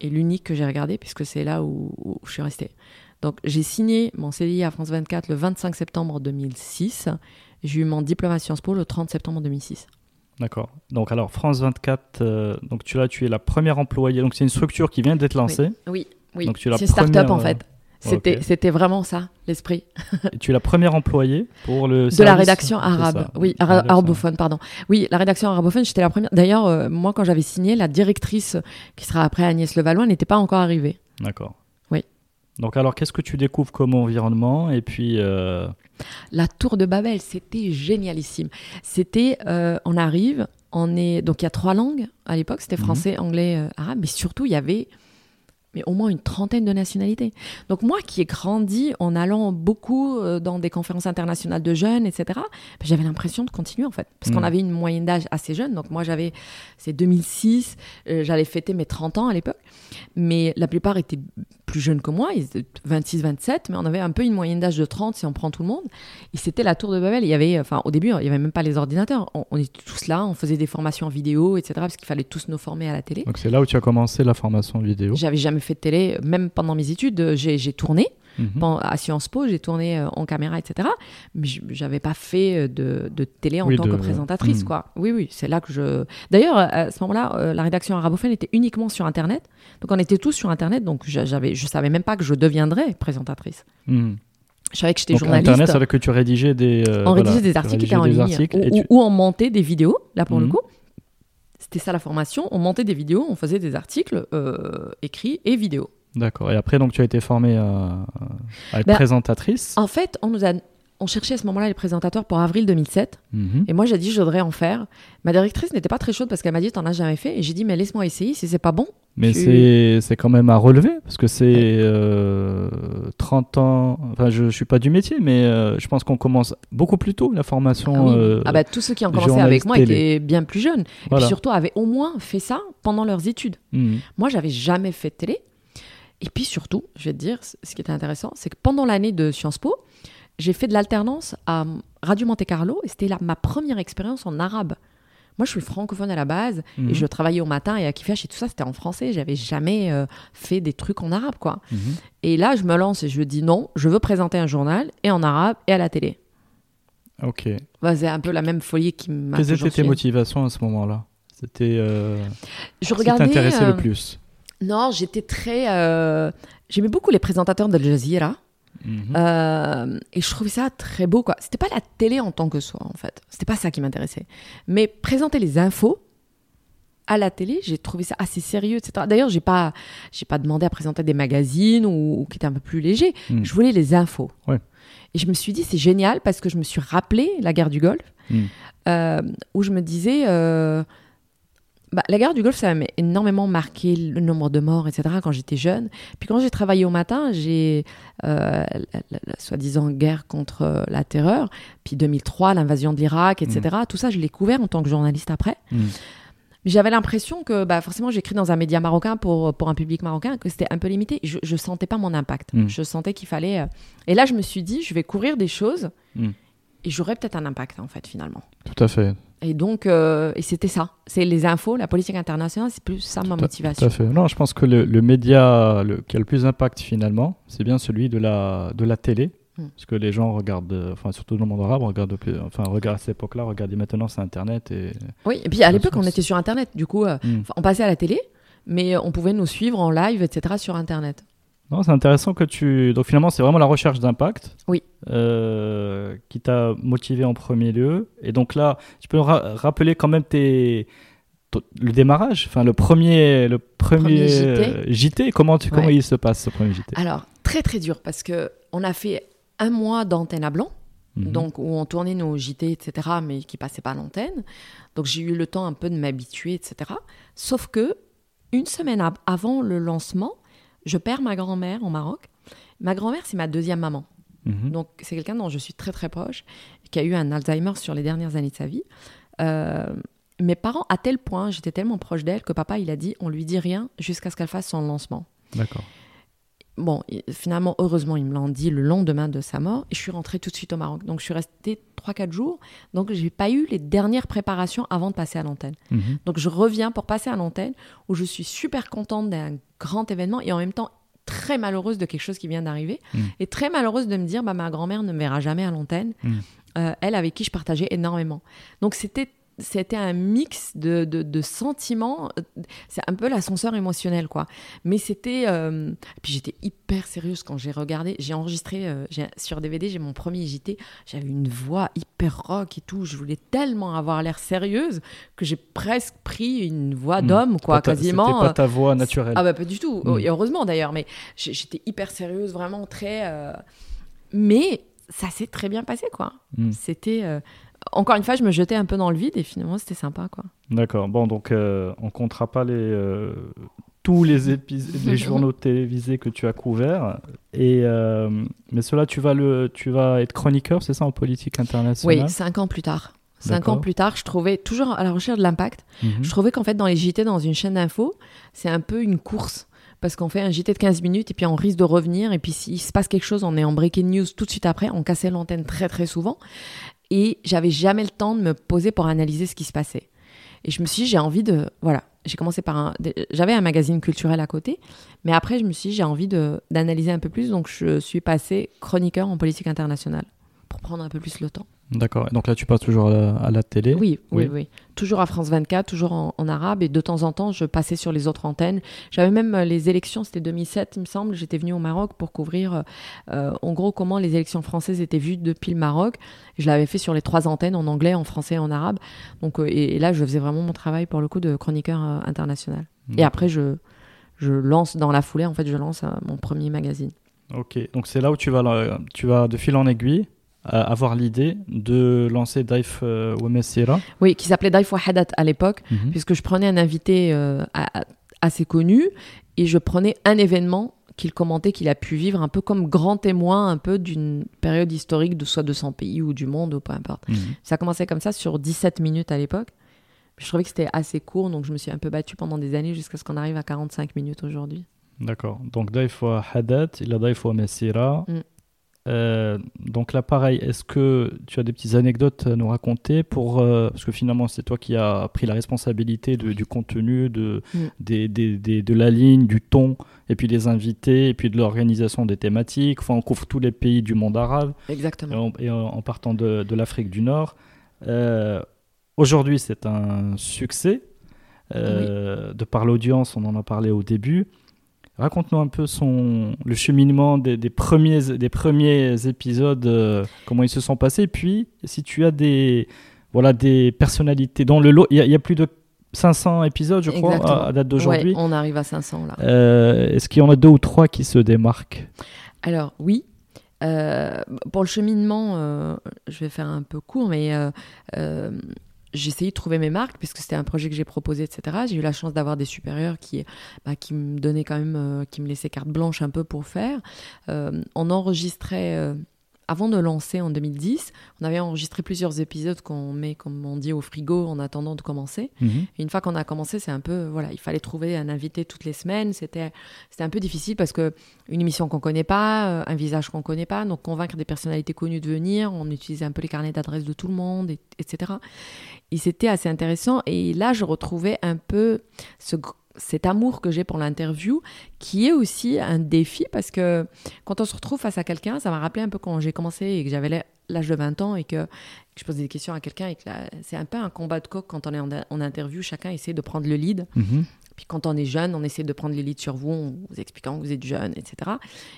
et l'unique que j'ai regardée puisque c'est là où, où je suis restée. Donc j'ai signé mon CDI à France 24 le 25 septembre 2006. J'ai eu mon diplôme à Sciences Po le 30 septembre 2006. D'accord. Donc alors France 24, euh, donc tu là tu es la première employée. Donc c'est une structure qui vient d'être lancée. Oui, oui. La c'est start-up en fait. C'était, ok. c'était vraiment ça, l'esprit. Tu es la première employée pour le De la rédaction arabe. Oui, ara- arabophone, pardon. Oui, la rédaction arabophone, j'étais la première. D'ailleurs, euh, moi, quand j'avais signé, la directrice, qui sera après Agnès Levallois, n'était pas encore arrivée. D'accord. Donc alors qu'est-ce que tu découvres comme environnement? Et puis euh, La tour de Babel, c'était génialissime. C'était, euh, on arrive, on est, donc il y a trois langues à l'époque, c'était Mhm. français, anglais, euh, arabe, mais surtout il y avait mais au moins une trentaine de nationalités. Donc moi qui ai grandi en allant beaucoup dans des conférences internationales de jeunes, etc., j'avais l'impression de continuer en fait. Parce qu'on Mm. avait une moyenne d'âge assez jeune. Donc moi j'avais, c'est 2006, euh, j'allais fêter mes 30 ans à l'époque. Mais la plupart étaient plus jeunes que moi, ils étaient 26, 27, mais on avait un peu une moyenne d'âge de 30 si on prend tout le monde. Et c'était la tour de Babel. Il y avait, enfin, au début, il n'y avait même pas les ordinateurs. On, on était tous là, on faisait des formations en vidéo, etc., parce qu'il fallait tous nous former à la télé. Donc c'est là où tu as commencé la formation vidéo. J'avais jamais fait de télé, même pendant mes études. euh, J'ai j'ai tourné Mhm. À Sciences Po, j'ai tourné euh, en caméra, etc. Mais je- j'avais pas fait euh, de, de télé en Oui, tant de- que présentatrice, Mm. quoi. Oui, oui, c'est là que je. D'ailleurs, à ce moment-là, euh, la rédaction arabophone était uniquement sur Internet. Donc on était tous sur Internet. Donc j'a- j'avais, je savais même pas que je deviendrais présentatrice. Mhm. Je savais que j'étais journaliste. Internet, c'est là que tu rédigeais des. euh, on voilà, rédigeait des articles qui étaient en ligne. articles ou, tu- ou- on montait des vidéos, là pour le Mhm. coup. C'était ça la formation. On montait des vidéos, on faisait des articles euh, écrits et vidéos. D'accord. Et après, donc tu as été formée à, à être Ben, présentatrice. En fait, on nous a. On cherchait à ce moment-là les présentateurs pour avril 2007. Mhm. Et moi, j'ai dit, je voudrais en faire. Ma directrice n'était pas très chaude parce qu'elle m'a dit, t'en as jamais fait. Et j'ai dit, mais laisse-moi essayer. Si c'est pas bon, Mais tu- c'est c'est quand même à relever parce que c'est euh, 30 ans. Enfin, je, je suis pas du métier, mais euh, je pense qu'on commence beaucoup plus tôt la formation. Ah, oui. euh, Ah bah, tous ceux qui ont commencé avec moi télé. étaient bien plus jeunes. Et puis surtout, avaient au moins fait ça pendant leurs études. Mhm. Moi, j'avais jamais fait de télé. Et puis surtout, je vais te dire, ce qui était intéressant, c'est que pendant l'année de Sciences Po, j'ai fait de l'alternance à Radio Monte Carlo et c'était la- ma première expérience en arabe. Moi, je suis francophone à la base Mhm. et je travaillais au matin et à Kifash et tout ça, c'était en français. J'avais jamais euh, fait des trucs en arabe, quoi. Mhm. Et là, je me lance et je dis non, je veux présenter un journal et en arabe et à la télé. Ok. Bah, c'est un peu la même folie qui m'a Quelles étaient tes motivations à ce moment-là? C'était. Euh, Je qui regardais. t'intéressait euh, le plus Non, j'étais très. euh, J'aimais beaucoup les présentateurs de Al Jazeera. Mhm. Euh, et je trouvais ça très beau, quoi. C'était pas la télé en tant que soi, en fait. C'était pas ça qui m'intéressait. Mais présenter les infos à la télé, j'ai trouvé ça assez sérieux, etc. D'ailleurs, j'ai pas, j'ai pas demandé à présenter des magazines ou, ou qui étaient un peu plus légers. Mm. Je voulais les infos. Ouais. Et je me suis dit, c'est génial parce que je me suis rappelé la guerre du Golfe, Mm. euh, où je me disais, euh, bah, la guerre du Golfe, ça m'a énormément marqué le nombre de morts, etc. Quand j'étais jeune. Puis quand j'ai travaillé au matin, j'ai euh, la, la- la soi-disant guerre contre euh, la terreur, puis 2003, l'invasion de l'Irak, etc. Tout ça, je l'ai couvert en tant que journaliste après. Mm. Mais J'avais l'impression que, bah, forcément, j'écris dans un média marocain pour, pour un public marocain, que c'était un peu limité. Je, je sentais pas mon impact. Mm. Je sentais qu'il fallait. euh, Et là, je me suis dit, je vais couvrir des choses Mm. Et j'aurai peut-être un impact, en fait, finalement. Tout à fait. Et donc, euh, et c'était ça. C'est les infos, la politique internationale, c'est plus ça ma à- motivation. Tout à fait. Non, je pense que le, le média le- qui a le plus d'impact finalement, c'est bien celui de la, de la télé. Mm. Parce que les gens regardent, euh, enfin surtout dans le monde arabe, regardent, plus- enfin regardent à cette époque-là, regardent maintenant c'est Internet et. Oui, et puis à l'époque, on était sur Internet. Du coup, euh, Mm. enfin, on passait à la télé, mais on pouvait nous suivre en live, etc. sur Internet. Non, c'est intéressant que tu. Donc finalement, c'est vraiment la recherche d'impact. Oui. euh, qui t'a motivé en premier lieu. Et donc là, tu peux ra- rappeler quand même tes le démarrage, enfin le premier le premier, Premier JT. JT. Comment tu comment il se passe ce premier JT Alors, très très dur, parce que on a fait un mois d'antenne à blanc. Mhm. donc où on tournait nos JT, etc., mais qui passaient pas à l'antenne. Donc j'ai eu le temps un peu de m'habituer, etc. Sauf que une semaine av- avant le lancement, je perds ma grand-mère au Maroc. Ma grand-mère, c'est ma deuxième maman. Mhm. Donc c'est quelqu'un dont je suis très très proche, qui a eu un Alzheimer sur les dernières années de sa vie. Euh, mes parents, à tel point, j'étais tellement proche d'elle que papa, il a dit, on lui dit rien jusqu'à ce qu'elle fasse son lancement. D'accord. Bon, finalement, heureusement, ils me l'ont dit le lendemain de sa mort et je suis rentrée tout de suite au Maroc. Donc, je suis restée 3-4 jours. Donc, j'ai pas eu les dernières préparations avant de passer à l'antenne. Mhm. Donc, je reviens pour passer à l'antenne où je suis super contente d'un grand événement et en même temps très malheureuse de quelque chose qui vient d'arriver Mm. et très malheureuse de me dire bah, ma grand-mère ne me verra jamais à l'antenne. Mm. Euh, elle avec qui je partageais énormément. Donc, c'était c'était un mix de, de, de sentiments. C'est un peu l'ascenseur émotionnel, quoi. Mais c'était. euh, Puis j'étais hyper sérieuse quand j'ai regardé. J'ai enregistré euh, sur DVD, j'ai mon premier JT. J'avais une voix hyper rock et tout. Je voulais tellement avoir l'air sérieuse que j'ai presque pris une voix Mm. d'homme, quoi, quasiment. C'était pas ta voix naturelle. Ah bah pas du tout, Mm. et heureusement d'ailleurs, mais j'étais hyper sérieuse, vraiment très... euh, Mais ça s'est très bien passé, quoi. Mm. C'était... Encore une fois, je me jetais un peu dans le vide et finalement c'était sympa, quoi. D'accord. Bon, donc euh, on comptera pas les euh, tous les, les journaux télévisés que tu as couverts. Et, euh, mais cela, tu vas, le, tu vas être chroniqueur, c'est ça, en politique internationale? Oui, cinq ans plus tard. Cinq ans plus tard, je trouvais, toujours à la recherche de l'impact, mhm. je trouvais qu'en fait, dans les JT, dans une chaîne d'info, c'est un peu une course. Parce qu'on fait un JT de 15 minutes et puis on risque de revenir. Et puis s'il se passe quelque chose, on est en breaking news tout de suite après. On cassait l'antenne très très souvent. Et j'avais jamais le temps de me poser pour analyser ce qui se passait. Et je me suis dit, j'ai envie de. Voilà, j'ai commencé par un. J'avais un magazine culturel à côté, mais après, je me suis dit, j'ai envie d'analyser un peu plus, donc je suis passé chroniqueur en politique internationale pour prendre un peu plus le temps. D'accord. Donc là, tu passes toujours à la, télé oui, oui, oui, Toujours à France 24, toujours en, arabe. Et de temps en temps, je passais sur les autres antennes. J'avais même euh, les élections, c'était 2007, il me semble. J'étais venue au Maroc pour couvrir, euh, en gros, comment les élections françaises étaient vues depuis le Maroc. Je l'avais fait sur les trois antennes, en anglais, en français et en arabe. Donc, euh, et, là, je faisais vraiment mon travail, pour le coup, de chroniqueur international. Et après, je, je lance dans la foulée, en fait, je lance mon premier magazine. Ok, donc c'est là où tu vas, tu vas de fil en aiguille avoir l'idée de lancer Daif euh, Wemessira. Oui, qui s'appelait Daif Wahadat à l'époque, mhm. puisque je prenais un invité euh, assez connu et je prenais un événement qu'il commentait, qu'il a pu vivre un peu comme grand témoin un peu d'une période historique de soit de son pays ou du monde ou peu importe. Mhm. Ça commençait comme ça sur 17 minutes à l'époque. Je trouvais que c'était assez court, donc je me suis un peu battu pendant des années jusqu'à ce qu'on arrive à 45 minutes aujourd'hui. D'accord. Donc Daif Wahadat, il a Daif Wemessira. Mm. Euh, donc là, pareil, est-ce que tu as des petites anecdotes à nous raconter pour euh, parce que finalement c'est toi qui as pris la responsabilité du contenu, de, mm. des, des, de la ligne, du ton, et puis des invités, et puis de l'organisation des thématiques. Enfin, on couvre tous les pays du monde arabe. Exactement. Et en, partant de, de l'Afrique du Nord. Euh, aujourd'hui, c'est un succès. De par l'audience, on en a parlé au début. Raconte-nous un peu son, le cheminement des, premiers, des premiers épisodes, euh, comment ils se sont passés. Et puis, si tu as des, voilà, des personnalités. Dans le lot, il y, a plus de 500 épisodes, je crois, à, date d'aujourd'hui. on arrive à 500 là. Euh, est-ce qu'il y en a deux ou trois qui se démarquent? Alors, oui. Euh, pour le cheminement, je vais faire un peu court, mais essayé de trouver mes marques puisque c'était un projet que j'ai proposé, etc. J'ai eu la chance d'avoir des supérieurs qui, bah, me donnaient quand même, euh, qui me laissaient carte blanche un peu pour faire. Euh, on enregistrait euh, avant de lancer en 2010, on avait enregistré plusieurs épisodes qu'on met, comme on dit, au frigo en attendant de commencer. Mhm. une fois qu'on a commencé, c'est un peu, voilà, il fallait trouver un invité toutes les semaines. C'était, c'était un peu difficile parce que une émission qu'on connaît pas, euh, un visage qu'on connaît pas, donc convaincre des personnalités connues de venir, on utilisait un peu les carnets d'adresses de tout le monde, etc. Et c'était assez intéressant. Et là, je retrouvais un peu ce cet amour que j'ai pour l'interview, qui est aussi un défi parce que quand on se retrouve face à quelqu'un, ça m'a rappelé un peu quand j'ai commencé et que j'avais l'âge de 20 ans et que, je posais des questions à quelqu'un et que c'est un peu un combat de coq quand on est en, interview, chacun essaie de prendre le lead. Mm-hmm. Puis quand on est jeune, on essaie de prendre le lead sur vous en vous expliquant que vous êtes jeune, etc.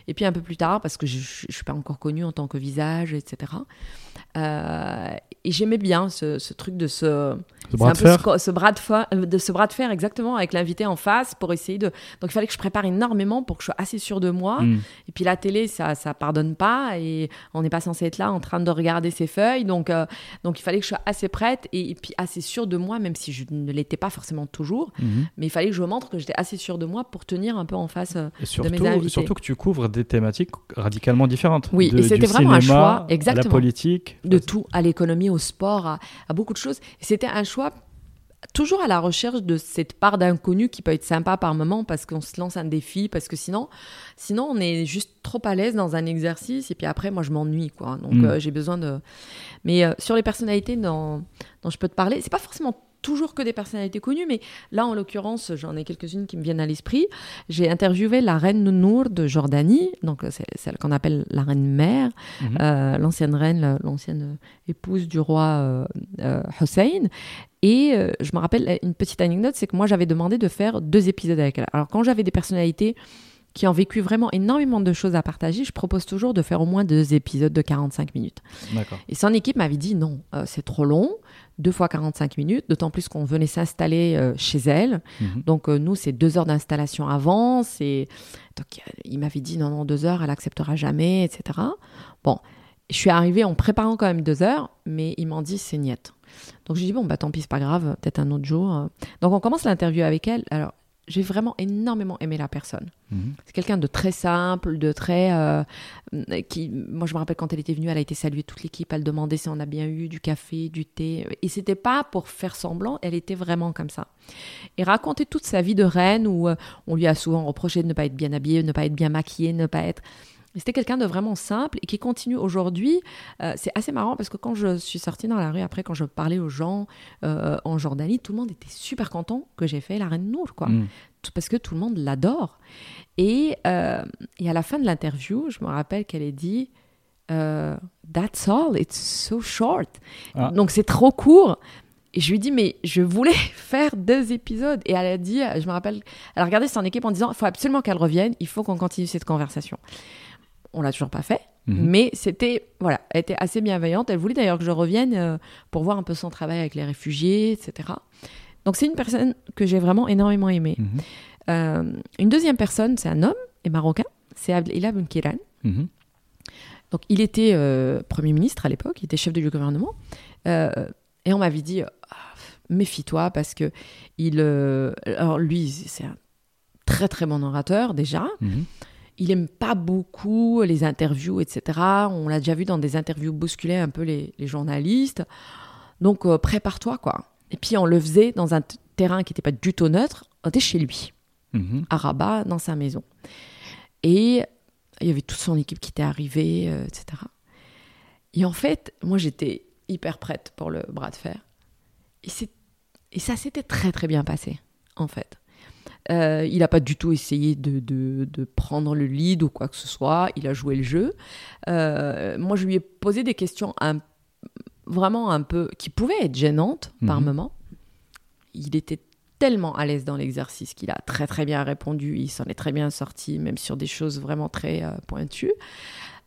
Et puis un peu plus tard, parce que je ne suis pas encore connue en tant que visage, etc. Euh, et j'aimais bien ce, ce, truc de ce, ce bras, de fer. Ce, bras de, fer, de ce bras de fer exactement avec l'invité en face pour essayer de donc il fallait que je prépare énormément pour que je sois assez sûre de moi hmm. et puis la télé ça ça pardonne pas et on n'est pas censé être là en train de regarder ses feuilles donc euh, donc il fallait que je sois assez prête et, puis assez sûre de moi même si je ne l'étais pas forcément toujours hmm. mais il fallait que je montre que j'étais assez sûre de moi pour tenir un peu en face euh, de mes invités surtout que tu couvres des thématiques radicalement différentes oui et c'était vraiment un choix exactement à la politique de tout à l'économie sport à, à beaucoup de choses c'était un choix toujours à la recherche de cette part d'inconnu qui peut être sympa par moment parce qu'on se lance un défi, parce que sinon, sinon on est juste trop à l'aise dans un exercice et puis après moi je m'ennuie quoi. Donc mm. euh, j'ai besoin de. Mais euh, sur les personnalités dont, dont je peux te parler, c'est pas forcément toujours que des personnalités connues, mais là, en l'occurrence, j'en ai quelques-unes qui me viennent à l'esprit. J'ai interviewé la reine Nounour de Jordanie, donc c'est celle qu'on appelle la reine mère, mhm. euh, l'ancienne reine, l'ancienne épouse du roi euh, euh, Hussein. Et je me rappelle une petite anecdote, c'est que moi, j'avais demandé de faire deux épisodes avec elle. Alors, quand j'avais des personnalités qui ont vécu vraiment énormément de choses à partager, je propose toujours de faire au moins deux épisodes de 45 minutes. Et son équipe m'avait dit non, c'est trop long deux fois 45 minutes, d'autant plus qu'on venait s'installer euh, chez elle. Mhm. Donc euh, nous, c'est deux heures d'installation avant. C'est donc il m'avait dit non non deux heures, elle acceptera jamais, etc. Bon, je suis arrivée en préparant quand même deux heures, mais ils m'ont dit c'est niette. Donc j'ai dit bon bah tant pis c'est pas grave, peut-être un autre jour. Donc on commence l'interview avec elle. Alors j'ai vraiment énormément aimé la personne. Mhm. C'est quelqu'un de très simple, de très. euh, qui, moi, je me rappelle quand elle était venue, elle a été saluée toute l'équipe. Elle demandait si on a bien eu du café, du thé. Et c'était pas pour faire semblant, elle était vraiment comme ça. Et raconter toute sa vie de reine où euh, on lui a souvent reproché de ne pas être bien habillée, de ne pas être bien maquillée, de ne pas être. C'était quelqu'un de vraiment simple et qui continue aujourd'hui. Euh, c'est assez marrant parce que quand je suis sortie dans la rue, après, quand je parlais aux gens euh, en Jordanie, tout le monde était super content que j'ai fait la reine Nour, quoi tout- parce que tout le monde l'adore. Et, euh, et à la fin de l'interview, je me rappelle qu'elle ait dit That's all, it's so short. Ah. Donc c'est trop court. Et je lui dis Mais je voulais faire deux épisodes. Et elle a dit Je me rappelle, elle a regardé son équipe en disant Il faut absolument qu'elle revienne, il faut qu'on continue cette conversation. On l'a toujours pas fait. Mhm. Mais c'était, voilà, elle était assez bienveillante. Elle voulait d'ailleurs que je revienne euh, pour voir un peu son travail avec les réfugiés, etc. Donc c'est une personne que j'ai vraiment énormément aimée. Mhm. Euh, une deuxième personne, c'est un homme et marocain, c'est Abdelila Benkiran. Mhm. Donc il était euh, Premier ministre à l'époque, il était chef du gouvernement. Et on m'avait dit, Ah, méfie-toi parce que il... alors lui, c'est un très très bon orateur déjà. Il aime pas beaucoup les interviews, etc. On l'a déjà vu dans des interviews bousculer un peu les, les journalistes. Donc euh, prépare-toi quoi. Et puis on le faisait dans un terrain qui n'était pas du tout neutre. On était chez lui, Mhm. à Rabat, dans sa maison. Et il y avait toute son équipe qui était arrivée, euh, etc. Et en fait, moi j'étais hyper prête pour le bras de fer. Et ça s'était très très bien passé, en fait. Euh, il n'a pas du tout essayé de, de- de prendre le lead ou quoi que ce soit. Il a joué le jeu. Euh, moi, je lui ai posé des questions un- vraiment un peu qui pouvaient être gênantes par Mhm. moment. Il était tellement à l'aise dans l'exercice qu'il a très très bien répondu. Il s'en est très bien sorti, même sur des choses vraiment très euh, pointues.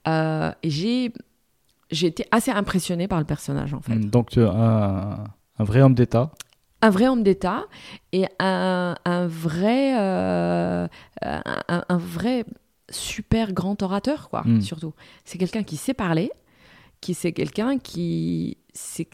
Et j'ai j'ai été assez impressionnée par le personnage en fait. Donc, tu as un, un vrai homme d'État. Un vrai homme d'État et un, un vrai, euh, un, vrai super grand orateur, quoi, Mm. surtout. C'est quelqu'un qui sait parler, qui c'est quelqu'un qui... sait-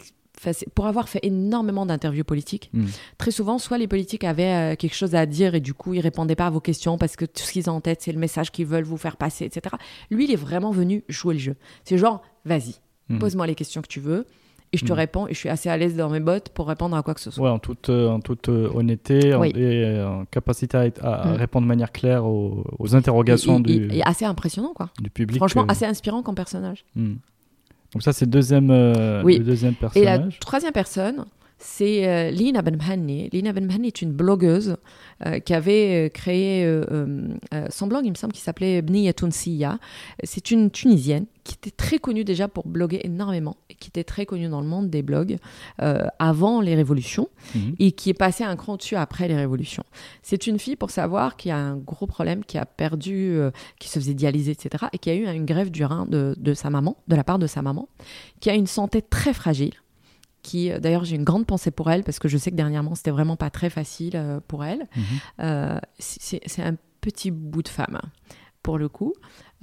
pour avoir fait énormément d'interviews politiques, Mm. très souvent, soit les politiques avaient euh, quelque chose à dire et du coup, ils répondaient pas à vos questions parce que tout ce qu'ils ont en tête, c'est le message qu'ils veulent vous faire passer, etc. Lui, il est vraiment venu jouer le jeu. C'est genre, vas-y, Mhm. pose-moi les questions que tu veux et je te Mm. réponds et je suis assez à l'aise dans mes bottes pour répondre à quoi que ce soit. Ouais, en toute, euh, en toute euh, honnêteté en- et euh, en capacité à, à Mm. répondre de manière claire aux, aux interrogations Il- du, il- il est assez impressionnant, quoi. du public. Franchement, euh, assez inspirant comme personnage. mm. Donc ça, c'est le deuxième, euh, Oui. le deuxième Et la personnage. troisième personne, c'est euh, Lina Benmahni. Lina Benmahni est une blogueuse euh, qui avait euh, créé euh, son blog, il me semble, qui s'appelait Bniya Tounsiya. C'est une Tunisienne qui était très connue déjà pour bloguer énormément et qui était très connue dans le monde des blogs avant les révolutions Mhm. et qui est passée un cran dessus après les révolutions. C'est une fille, pour savoir, qui a un gros problème, qui a perdu, qui se faisait dialyser, etc., et qui a eu une grève du rein de, de sa maman, de la part de sa maman, qui a une santé très fragile. Qui, euh, d'ailleurs, j'ai une grande pensée pour elle parce que je sais que dernièrement, c'était vraiment pas très facile euh, pour elle. Mhm. Euh, c'est un petit bout de femme, pour le coup,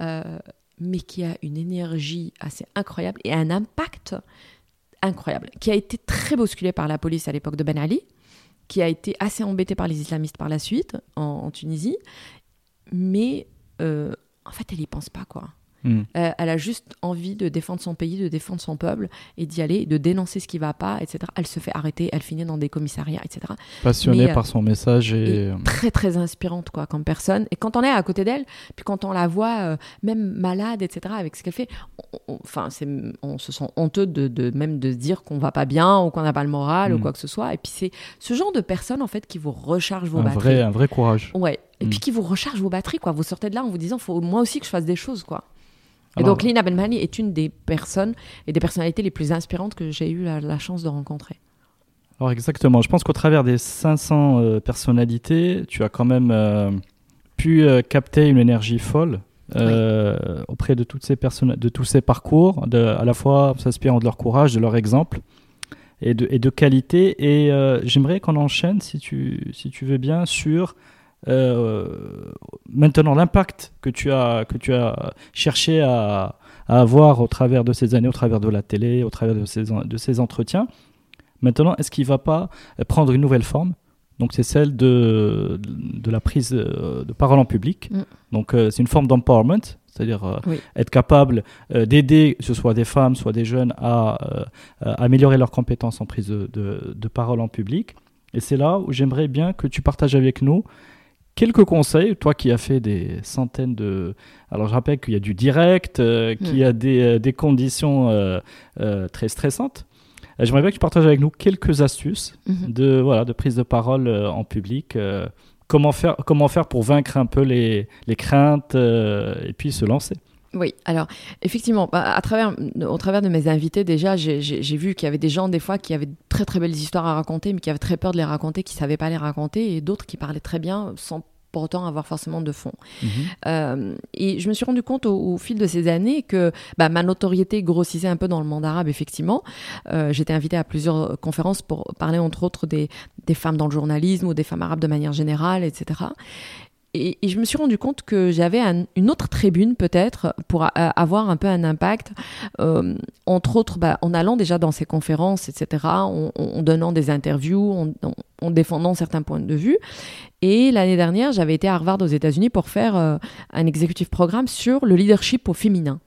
euh, mais qui a une énergie assez incroyable et un impact incroyable, qui a été très bousculé par la police à l'époque de Ben Ali, qui a été assez embêté par les islamistes par la suite en, en Tunisie, mais euh, en fait, elle y pense pas, quoi. Mm. Euh, elle a juste envie de défendre son pays, de défendre son peuple et d'y aller, de dénoncer ce qui va pas, etc. Elle se fait arrêter, elle finit dans des commissariats, etc. Passionné mais, euh, par son message et... Et très très inspirante quoi comme personne. Et quand on est à côté d'elle, puis quand on la voit euh, même malade, etc. avec ce qu'elle fait, enfin c'est, on se sent honteux de, de- même de se dire qu'on va pas bien ou qu'on n'a pas le moral ou Mm. quoi que ce soit. Et puis c'est ce genre de personne en fait qui vous recharge vos un batteries. vrai, un vrai courage. Ouais. Et Mm. puis qui vous recharge vos batteries quoi. Vous sortez de là en vous disant faut moi aussi que je fasse des choses quoi. Et Alors- donc Lina Benmani est une des personnes et des personnalités les plus inspirantes que j'ai eu la, la chance de rencontrer. Alors exactement, je pense qu'au travers des 500 euh, personnalités, tu as quand même euh, pu euh, capter une énergie folle auprès de toutes ces personnes, de tous ces parcours, de, à la fois s'inspirant de leur courage, de leur exemple et de, et de qualité. Et j'aimerais qu'on enchaîne, si tu, si tu veux bien, sur euh, maintenant l'impact que tu as que tu as cherché à, à avoir au travers de ces années, au travers de la télé, au travers de ces, en- de ces entretiens. Maintenant, est-ce qu'il ne va pas prendre une nouvelle forme? Donc c'est celle de, de la prise de parole en public. Mm. Donc c'est une forme d'empowerment, c'est-à-dire Oui. être capable d'aider, que ce soit des femmes, soit des jeunes, à, à améliorer leurs compétences en prise de, de, de parole en public. Et c'est là où j'aimerais bien que tu partages avec nous quelques conseils, toi qui as fait des centaines de... Alors je rappelle qu'il y a du direct, euh, qu'il y a des, euh, des conditions euh, euh, très stressantes. Euh, J'aimerais bien que tu partages avec nous quelques astuces Mhm. de, voilà, de prise de parole euh, en public. euh, comment, faire, comment faire pour vaincre un peu les, les craintes euh, et puis se lancer Oui, alors effectivement, bah, à travers, au travers de mes invités, déjà, j'ai- vu qu'il y avait des gens, des fois, qui avaient de très très belles histoires à raconter, mais qui avaient très peur de les raconter, qui ne savaient pas les raconter, et d'autres qui parlaient très bien sans pour autant avoir forcément de fond. Euh, et je me suis rendu compte au, au fil de ces années que bah, ma notoriété grossissait un peu dans le monde arabe, effectivement. Euh, J'étais invitée à plusieurs conférences pour parler, entre autres, des, des femmes dans le journalisme ou des femmes arabes de manière générale, etc. Et, je me suis rendu compte que j'avais un- une autre tribune peut-être pour a- avoir un peu un impact, euh, entre autres bah, en allant déjà dans ces conférences, etc., en, donnant des interviews, en, en- en défendant certains points de vue. Et l'année dernière, j'avais été à Harvard aux États-Unis pour faire euh, un executive programme sur le leadership au féminin.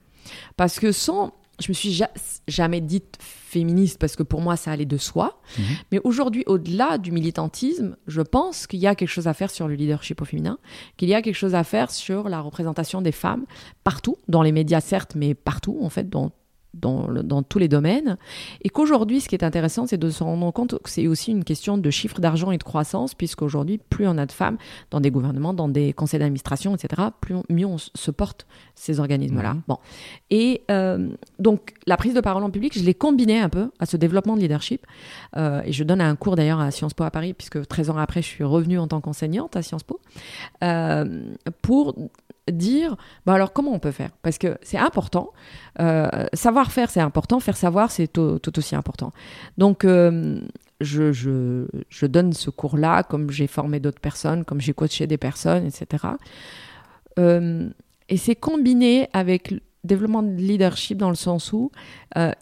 Parce que sans, je me suis ja- jamais dite féministe parce que pour moi ça allait de soi. Mhm. Mais aujourd'hui, au-delà du militantisme, je pense qu'il y a quelque chose à faire sur le leadership au féminin, qu'il y a quelque chose à faire sur la représentation des femmes partout, dans les médias certes, mais partout en fait, dans dans, tous les domaines. Et qu'aujourd'hui, ce qui est intéressant, c'est de se rendre compte que c'est aussi une question de chiffre d'argent et de croissance, puisqu'aujourd'hui, plus on a de femmes dans des gouvernements, dans des conseils d'administration, etc., plus on- mieux on se porte ces organismes-là. Mhm. Bon. Et euh, donc, la prise de parole en public, je l'ai combinée un peu à ce développement de leadership. Euh, et je donne un cours d'ailleurs à Sciences Po à Paris, puisque 13 ans après, je suis revenue en tant qu'enseignante à Sciences Po, euh, pour dire, bah alors comment on peut faire? Parce que c'est important. Euh, savoir faire, c'est important. Faire savoir, c'est tout, aussi important. Donc, euh, je, je, donne ce cours-là, comme j'ai formé d'autres personnes, comme j'ai coaché des personnes, etc. Euh, et c'est combiné avec le développement de leadership dans le sens où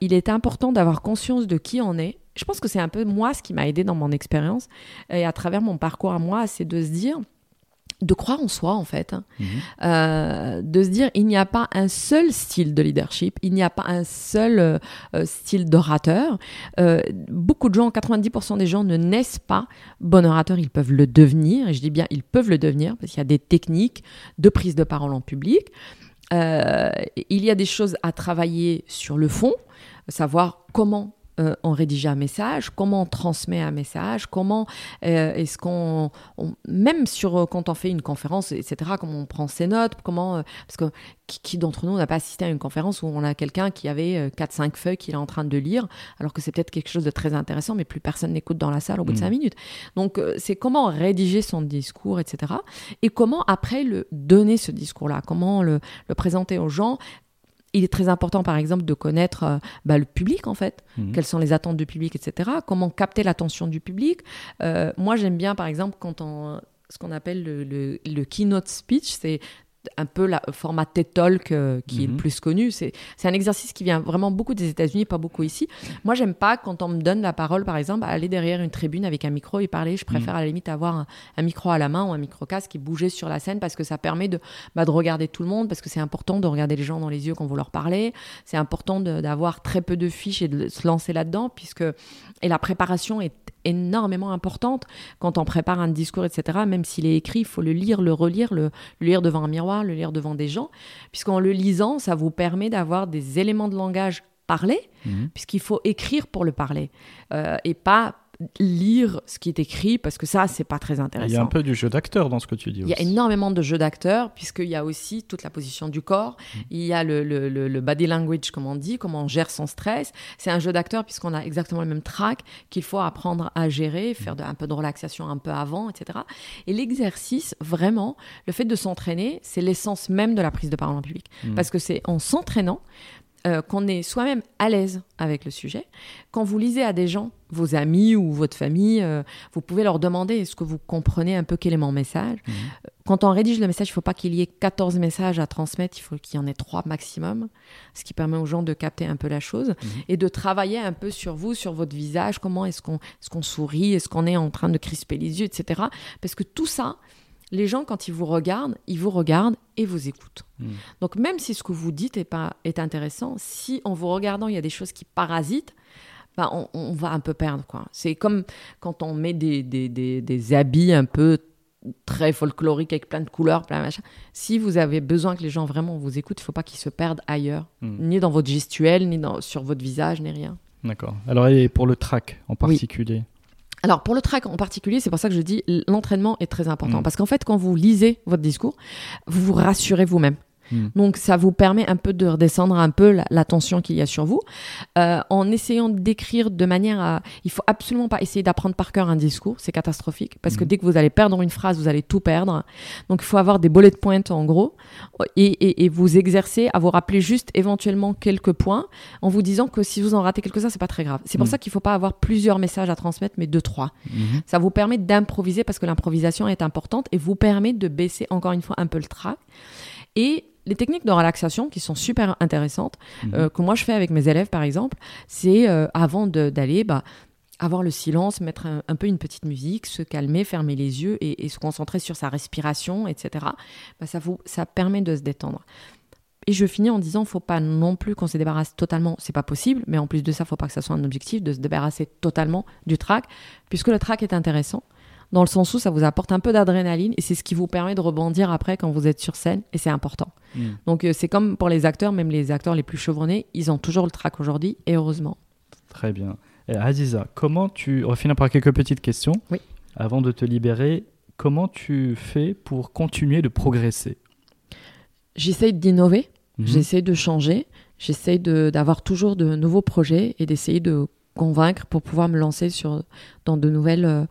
il est important d'avoir conscience de qui on est. Je pense que c'est un peu moi ce qui m'a aidé dans mon expérience et à travers mon parcours à moi, c'est de se dire, de croire en soi en fait, hein. Mhm. Euh, de se dire il n'y a pas un seul style de leadership, il n'y a pas un seul euh, style d'orateur. Euh, beaucoup de gens, 90% des gens ne naissent pas bon orateur, ils peuvent le devenir, et je dis bien ils peuvent le devenir parce qu'il y a des techniques de prise de parole en public. Il y a des choses à travailler sur le fond, savoir comment euh, on rédige un message, comment on transmet un message, comment euh, est-ce qu'on, on- même sur euh, quand on fait une conférence, etc., comment on prend ses notes, comment, parce que qui, qui d'entre nous n'a pas assisté à une conférence où on a quelqu'un qui avait 4-5 feuilles qu'il est en train de lire, alors que c'est peut-être quelque chose de très intéressant, mais plus personne n'écoute dans la salle au bout de Mhm. 5 minutes. Donc c'est comment rédiger son discours, etc., et comment après le donner ce discours-là, comment le, le présenter aux gens. Il est très important, par exemple, de connaître euh, bah, le public, en fait. Mhm. Quelles sont les attentes du public, etc. Comment capter l'attention du public. Euh, moi, j'aime bien, par exemple, quand on, ce qu'on appelle le, le- le keynote speech, c'est un peu la format TED Talk euh, qui est le Mhm. plus connu. C'est un exercice qui vient vraiment beaucoup des États-Unis, pas beaucoup ici. Moi, j'aime pas quand on me donne la parole, par exemple, à aller derrière une tribune avec un micro et parler. Je préfère à la limite avoir un, un micro à la main ou un micro casque et bouger sur la scène parce que ça permet de, bah, de regarder tout le monde, parce que c'est important de regarder les gens dans les yeux quand vous leur parlez. C'est important d'avoir très peu de fiches et de se lancer là-dedans, puisque et la préparation est énormément importante quand on prépare un discours, etc. Même s'il est écrit, il faut le lire, le relire, le, le lire devant un miroir, le lire devant des gens, puisqu'en le lisant, ça vous permet d'avoir des éléments de langage parlés, Mhm. puisqu'il faut écrire pour le parler euh, et pas lire ce qui est écrit parce que ça c'est pas très intéressant. Il y a un peu du jeu d'acteur dans ce que tu dis Il y a aussi. énormément de jeux d'acteurs, puisqu'il y a aussi toute la position du corps, il y a le, le- le- le body language, comme on dit, comment on gère son stress. C'est un jeu d'acteur, puisqu'on a exactement le même track qu'il faut apprendre à gérer, faire de- un peu de relaxation un peu avant, etc. Et l'exercice, vraiment, le fait de s'entraîner, c'est l'essence même de la prise de parole en public. Mhm. Parce que c'est en s'entraînant, euh, qu'on est soi-même à l'aise avec le sujet. Quand vous lisez à des gens, vos amis ou votre famille, euh, vous pouvez leur demander est-ce que vous comprenez un peu quel est mon message. Mhm. Quand on rédige le message, il ne faut pas qu'il y ait 14 messages à transmettre, il faut qu'il y en ait 3 maximum, ce qui permet aux gens de capter un peu la chose Mhm. et de travailler un peu sur vous, sur votre visage, comment est-ce qu'on est qu'on sourit, est-ce qu'on est en train de crisper les yeux, etc. Parce que tout ça, les gens, quand ils vous regardent, ils vous regardent et vous écoutent. Mhm. Donc même si ce que vous dites est, pas, est intéressant, si en vous regardant, il y a des choses qui parasitent, ben, on, on va un peu perdre. quoi. C'est comme quand on met des, des, des, des habits un peu très folkloriques avec plein de couleurs, plein de machin. Si vous avez besoin que les gens vraiment vous écoutent, il ne faut pas qu'ils se perdent ailleurs, Mhm. ni dans votre gestuelle, ni dans, sur votre visage, ni rien. D'accord. Alors, et pour le track en Oui. Alors pour le track en particulier, c'est pour ça que je dis l'entraînement est très important. Mm. Parce qu'en fait, quand vous lisez votre discours, vous vous rassurez vous-même. Mm. Donc ça vous permet un peu de redescendre un peu la, la tension qu'il y a sur vous, euh, en essayant d'écrire de manière à... Il faut absolument pas essayer d'apprendre par cœur un discours, c'est catastrophique, parce que Mhm. dès que vous allez perdre une phrase, vous allez tout perdre. Donc il faut avoir des bullet points en gros, et, et- et vous exercer à vous rappeler juste éventuellement quelques points, en vous disant que si vous en ratez quelques-uns, c'est pas très grave. C'est pour Mhm. ça qu'il faut pas avoir plusieurs messages à transmettre, mais deux, trois. Mhm. Ça vous permet d'improviser parce que l'improvisation est importante et vous permet de baisser encore une fois un peu le trac. Et les techniques de relaxation qui sont super intéressantes, Mhm. euh, que moi je fais avec mes élèves par exemple, c'est euh, avant d'aller bah, avoir le silence, mettre un, un peu une petite musique, se calmer, fermer les yeux et, et se concentrer sur sa respiration, etc. Bah, ça, vous, ça permet de se détendre. Et je finis en disant, faut pas non plus qu'on se débarrasse totalement, c'est pas possible, mais en plus de ça, faut pas que ça soit un objectif de se débarrasser totalement du track, puisque le track est intéressant, dans le sens où ça vous apporte un peu d'adrénaline et c'est ce qui vous permet de rebondir après quand vous êtes sur scène, et c'est important. Mhm. Donc euh, c'est comme pour les acteurs, même les acteurs les plus chevronnés, ils ont toujours le track aujourd'hui, et heureusement. Très bien. Et Aziza, comment tu. On va finir par quelques petites questions. Oui. Avant de te libérer, comment tu fais pour continuer de progresser? J'essaye d'innover, Mhm. j'essaie de changer, j'essaie de- d'avoir toujours de nouveaux projets et d'essayer de convaincre pour pouvoir me lancer sur, dans de nouvelles, euh,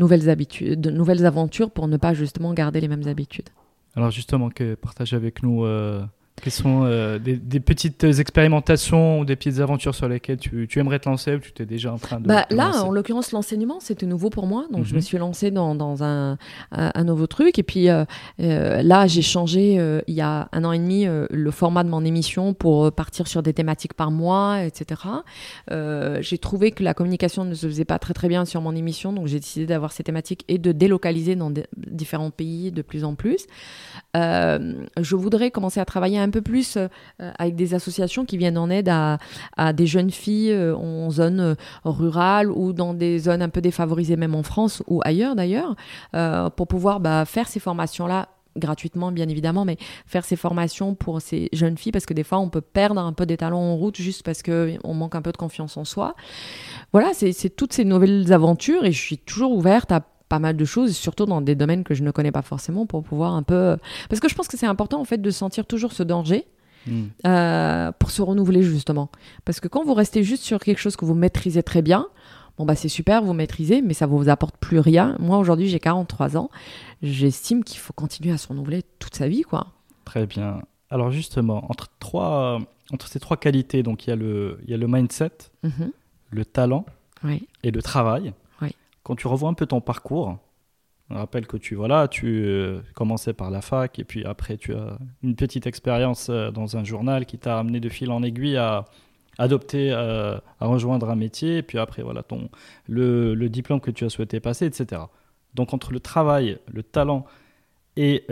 nouvelles habitudes, de nouvelles aventures pour ne pas justement garder les mêmes habitudes. Alors justement, que partage avec nous euh, quelles sont euh, des, des petites expérimentations ou des petites aventures sur lesquelles tu, tu aimerais te lancer ou tu t'es déjà en train de Bah, là, lancer en l'occurrence, l'enseignement, c'était nouveau pour moi. Donc, je Mhm. me suis lancée dans, dans un, un, nouveau truc. Et puis, euh, euh, là, j'ai changé, il y a un an et demi, le format de mon émission pour partir sur des thématiques par mois, etc. J'ai trouvé que la communication ne se faisait pas très, très bien sur mon émission. Donc, j'ai décidé d'avoir ces thématiques et de délocaliser dans différents pays de plus en plus. Je voudrais commencer à travailler un peu plus euh, avec des associations qui viennent en aide à, des jeunes filles euh, en zone euh, rurale ou dans des zones un peu défavorisées, même en France ou ailleurs d'ailleurs, euh, pour pouvoir bah, faire ces formations-là gratuitement bien évidemment, mais faire ces formations pour ces jeunes filles parce que des fois on peut perdre un peu des talents en route juste parce que on manque un peu de confiance en soi. Voilà, c'est toutes ces nouvelles aventures et je suis toujours ouverte à pas mal de choses, surtout dans des domaines que je ne connais pas forcément pour pouvoir un peu... Parce que je pense que c'est important en fait de sentir toujours ce danger Mhm. euh, pour se renouveler justement. Parce que quand vous restez juste sur quelque chose que vous maîtrisez très bien, bon bah c'est super, vous maîtrisez, mais ça vous apporte plus rien. Moi aujourd'hui j'ai 43 ans, j'estime qu'il faut continuer à se renouveler toute sa vie quoi. Très bien. Alors justement, entre, trois, entre ces trois qualités, donc il y, a le, il y a le mindset, Mhm. le talent Oui. et le travail. Quand tu revois un peu ton parcours, on rappelle que tu voilà, tu euh, commençais par la fac et puis après tu as une petite expérience euh, dans un journal qui t'a amené de fil en aiguille à adopter, euh, à rejoindre un métier et puis après voilà ton le, diplôme que tu as souhaité passer, etc. Donc entre le travail, le talent et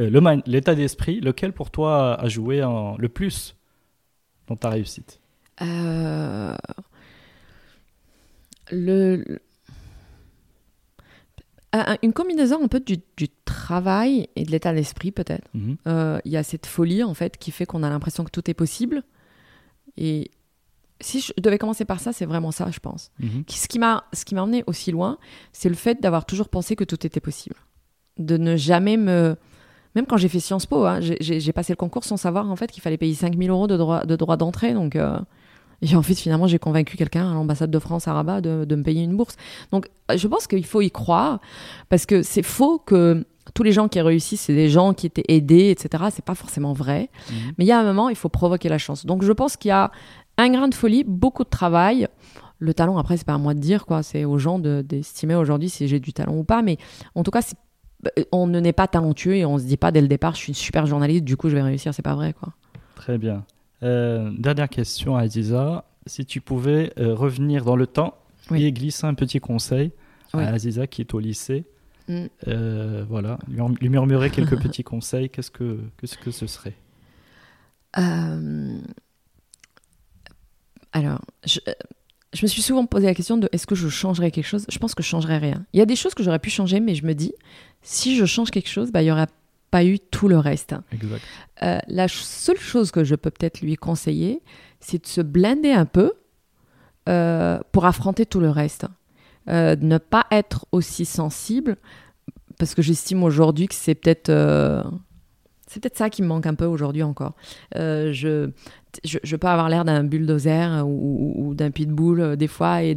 l'état d'esprit, lequel pour toi a joué le plus dans ta réussite? Une combinaison un peu du, du travail et de l'état d'esprit peut-être. Mhm. Euh, Il y a cette folie en fait qui fait qu'on a l'impression que tout est possible. Et si je devais commencer par ça, c'est vraiment ça, je pense. Mhm. Ce qui m'a, ce qui m'a emmené aussi loin, c'est le fait d'avoir toujours pensé que tout était possible, de ne jamais me, même quand j'ai fait Sciences Po, hein, j'ai passé le concours sans savoir en fait qu'il fallait payer 5000 euros de droit de droit d'entrée, donc. euh, et en fait, finalement, j'ai convaincu quelqu'un à l'ambassade de France à Rabat de, de me payer une bourse. Donc, je pense qu'il faut y croire, parce que c'est faux que tous les gens qui réussissent, c'est des gens qui étaient aidés, etc. C'est pas forcément vrai. Mhm. Mais il y a un moment, il faut provoquer la chance. Donc je pense qu'il y a un grain de folie, beaucoup de travail. Le talent, après, c'est pas à moi de dire, quoi. C'est aux gens de- d'estimer aujourd'hui si j'ai du talent ou pas. Mais en tout cas, c'est- on ne naît pas talentueux et on se dit pas dès le départ, je suis une super journaliste, du coup je vais réussir. C'est pas vrai, quoi. Très bien. Euh, dernière question, Aziza. Si tu pouvais euh, revenir dans le temps Oui. et glisser un petit conseil Oui. à Aziza qui est au lycée, Mm. euh, voilà, lui, murmurer quelques petits conseils, qu'est-ce que, qu'est-ce que ce serait? Alors, je, je me suis souvent posé la question de est-ce que je changerais quelque chose? Je pense que je changerais rien. Il y a des choses que j'aurais pu changer, mais je me dis, si je change quelque chose, bah, il n'y aurait pas eu tout le reste. Exact. Euh, la ch- seule chose que je peux peut-être lui conseiller, c'est de se blinder un peu euh, pour affronter tout le reste. Euh, ne pas être aussi sensible, parce que j'estime aujourd'hui que c'est peut-être c'est peut-être ça qui me manque un peu aujourd'hui encore. Je, je, je peux avoir l'air d'un bulldozer ou, ou- ou d'un pitbull euh, des fois et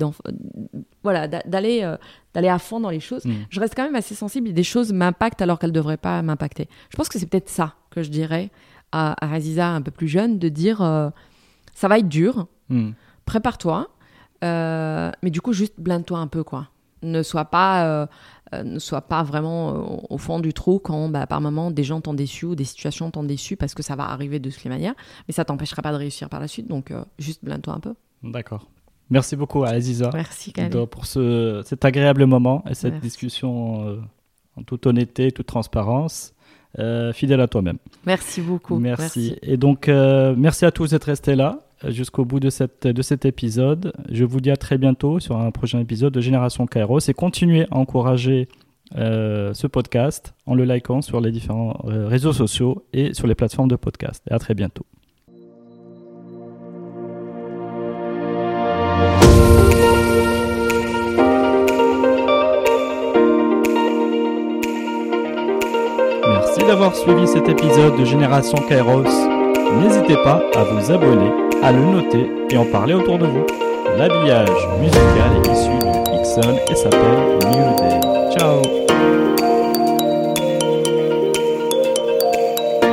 voilà d'a- d'aller euh, d'aller à fond dans les choses Mm. je reste quand même assez sensible et des choses m'impactent alors qu'elles ne devraient pas m'impacter. Je pense que c'est peut-être ça que je dirais à, à Aziza un peu plus jeune, de dire euh, ça va être dur, Mm. prépare-toi, euh, mais du coup juste blinde-toi un peu quoi. Ne sois pas, euh, ne sois pas vraiment euh, au fond du trou quand bah, par moment des gens t'ont déçu ou des situations t'ont déçu parce que ça va arriver de toutes les manières, mais ça t'empêchera pas de réussir par la suite, donc euh, juste blinde-toi un peu. D'accord. Merci beaucoup à Aziza Merci pour ce, cet agréable moment et cette Merci. discussion euh, en toute honnêteté, toute transparence, fidèle à toi-même. Merci beaucoup. Merci. Et donc, merci à tous d'être restés là jusqu'au bout de, cet épisode. Je vous dis à très bientôt sur un prochain épisode de Génération Kairos et continuez à encourager euh, ce podcast en le likant sur les différents euh, réseaux sociaux et sur les plateformes de podcast. Et à très bientôt. Merci d'avoir suivi cet épisode de Génération Kairos n'hésitez pas à vous abonner, à le noter et en parler autour de vous. L'habillage musical est issu de Ixon et s'appelle New Day. Ciao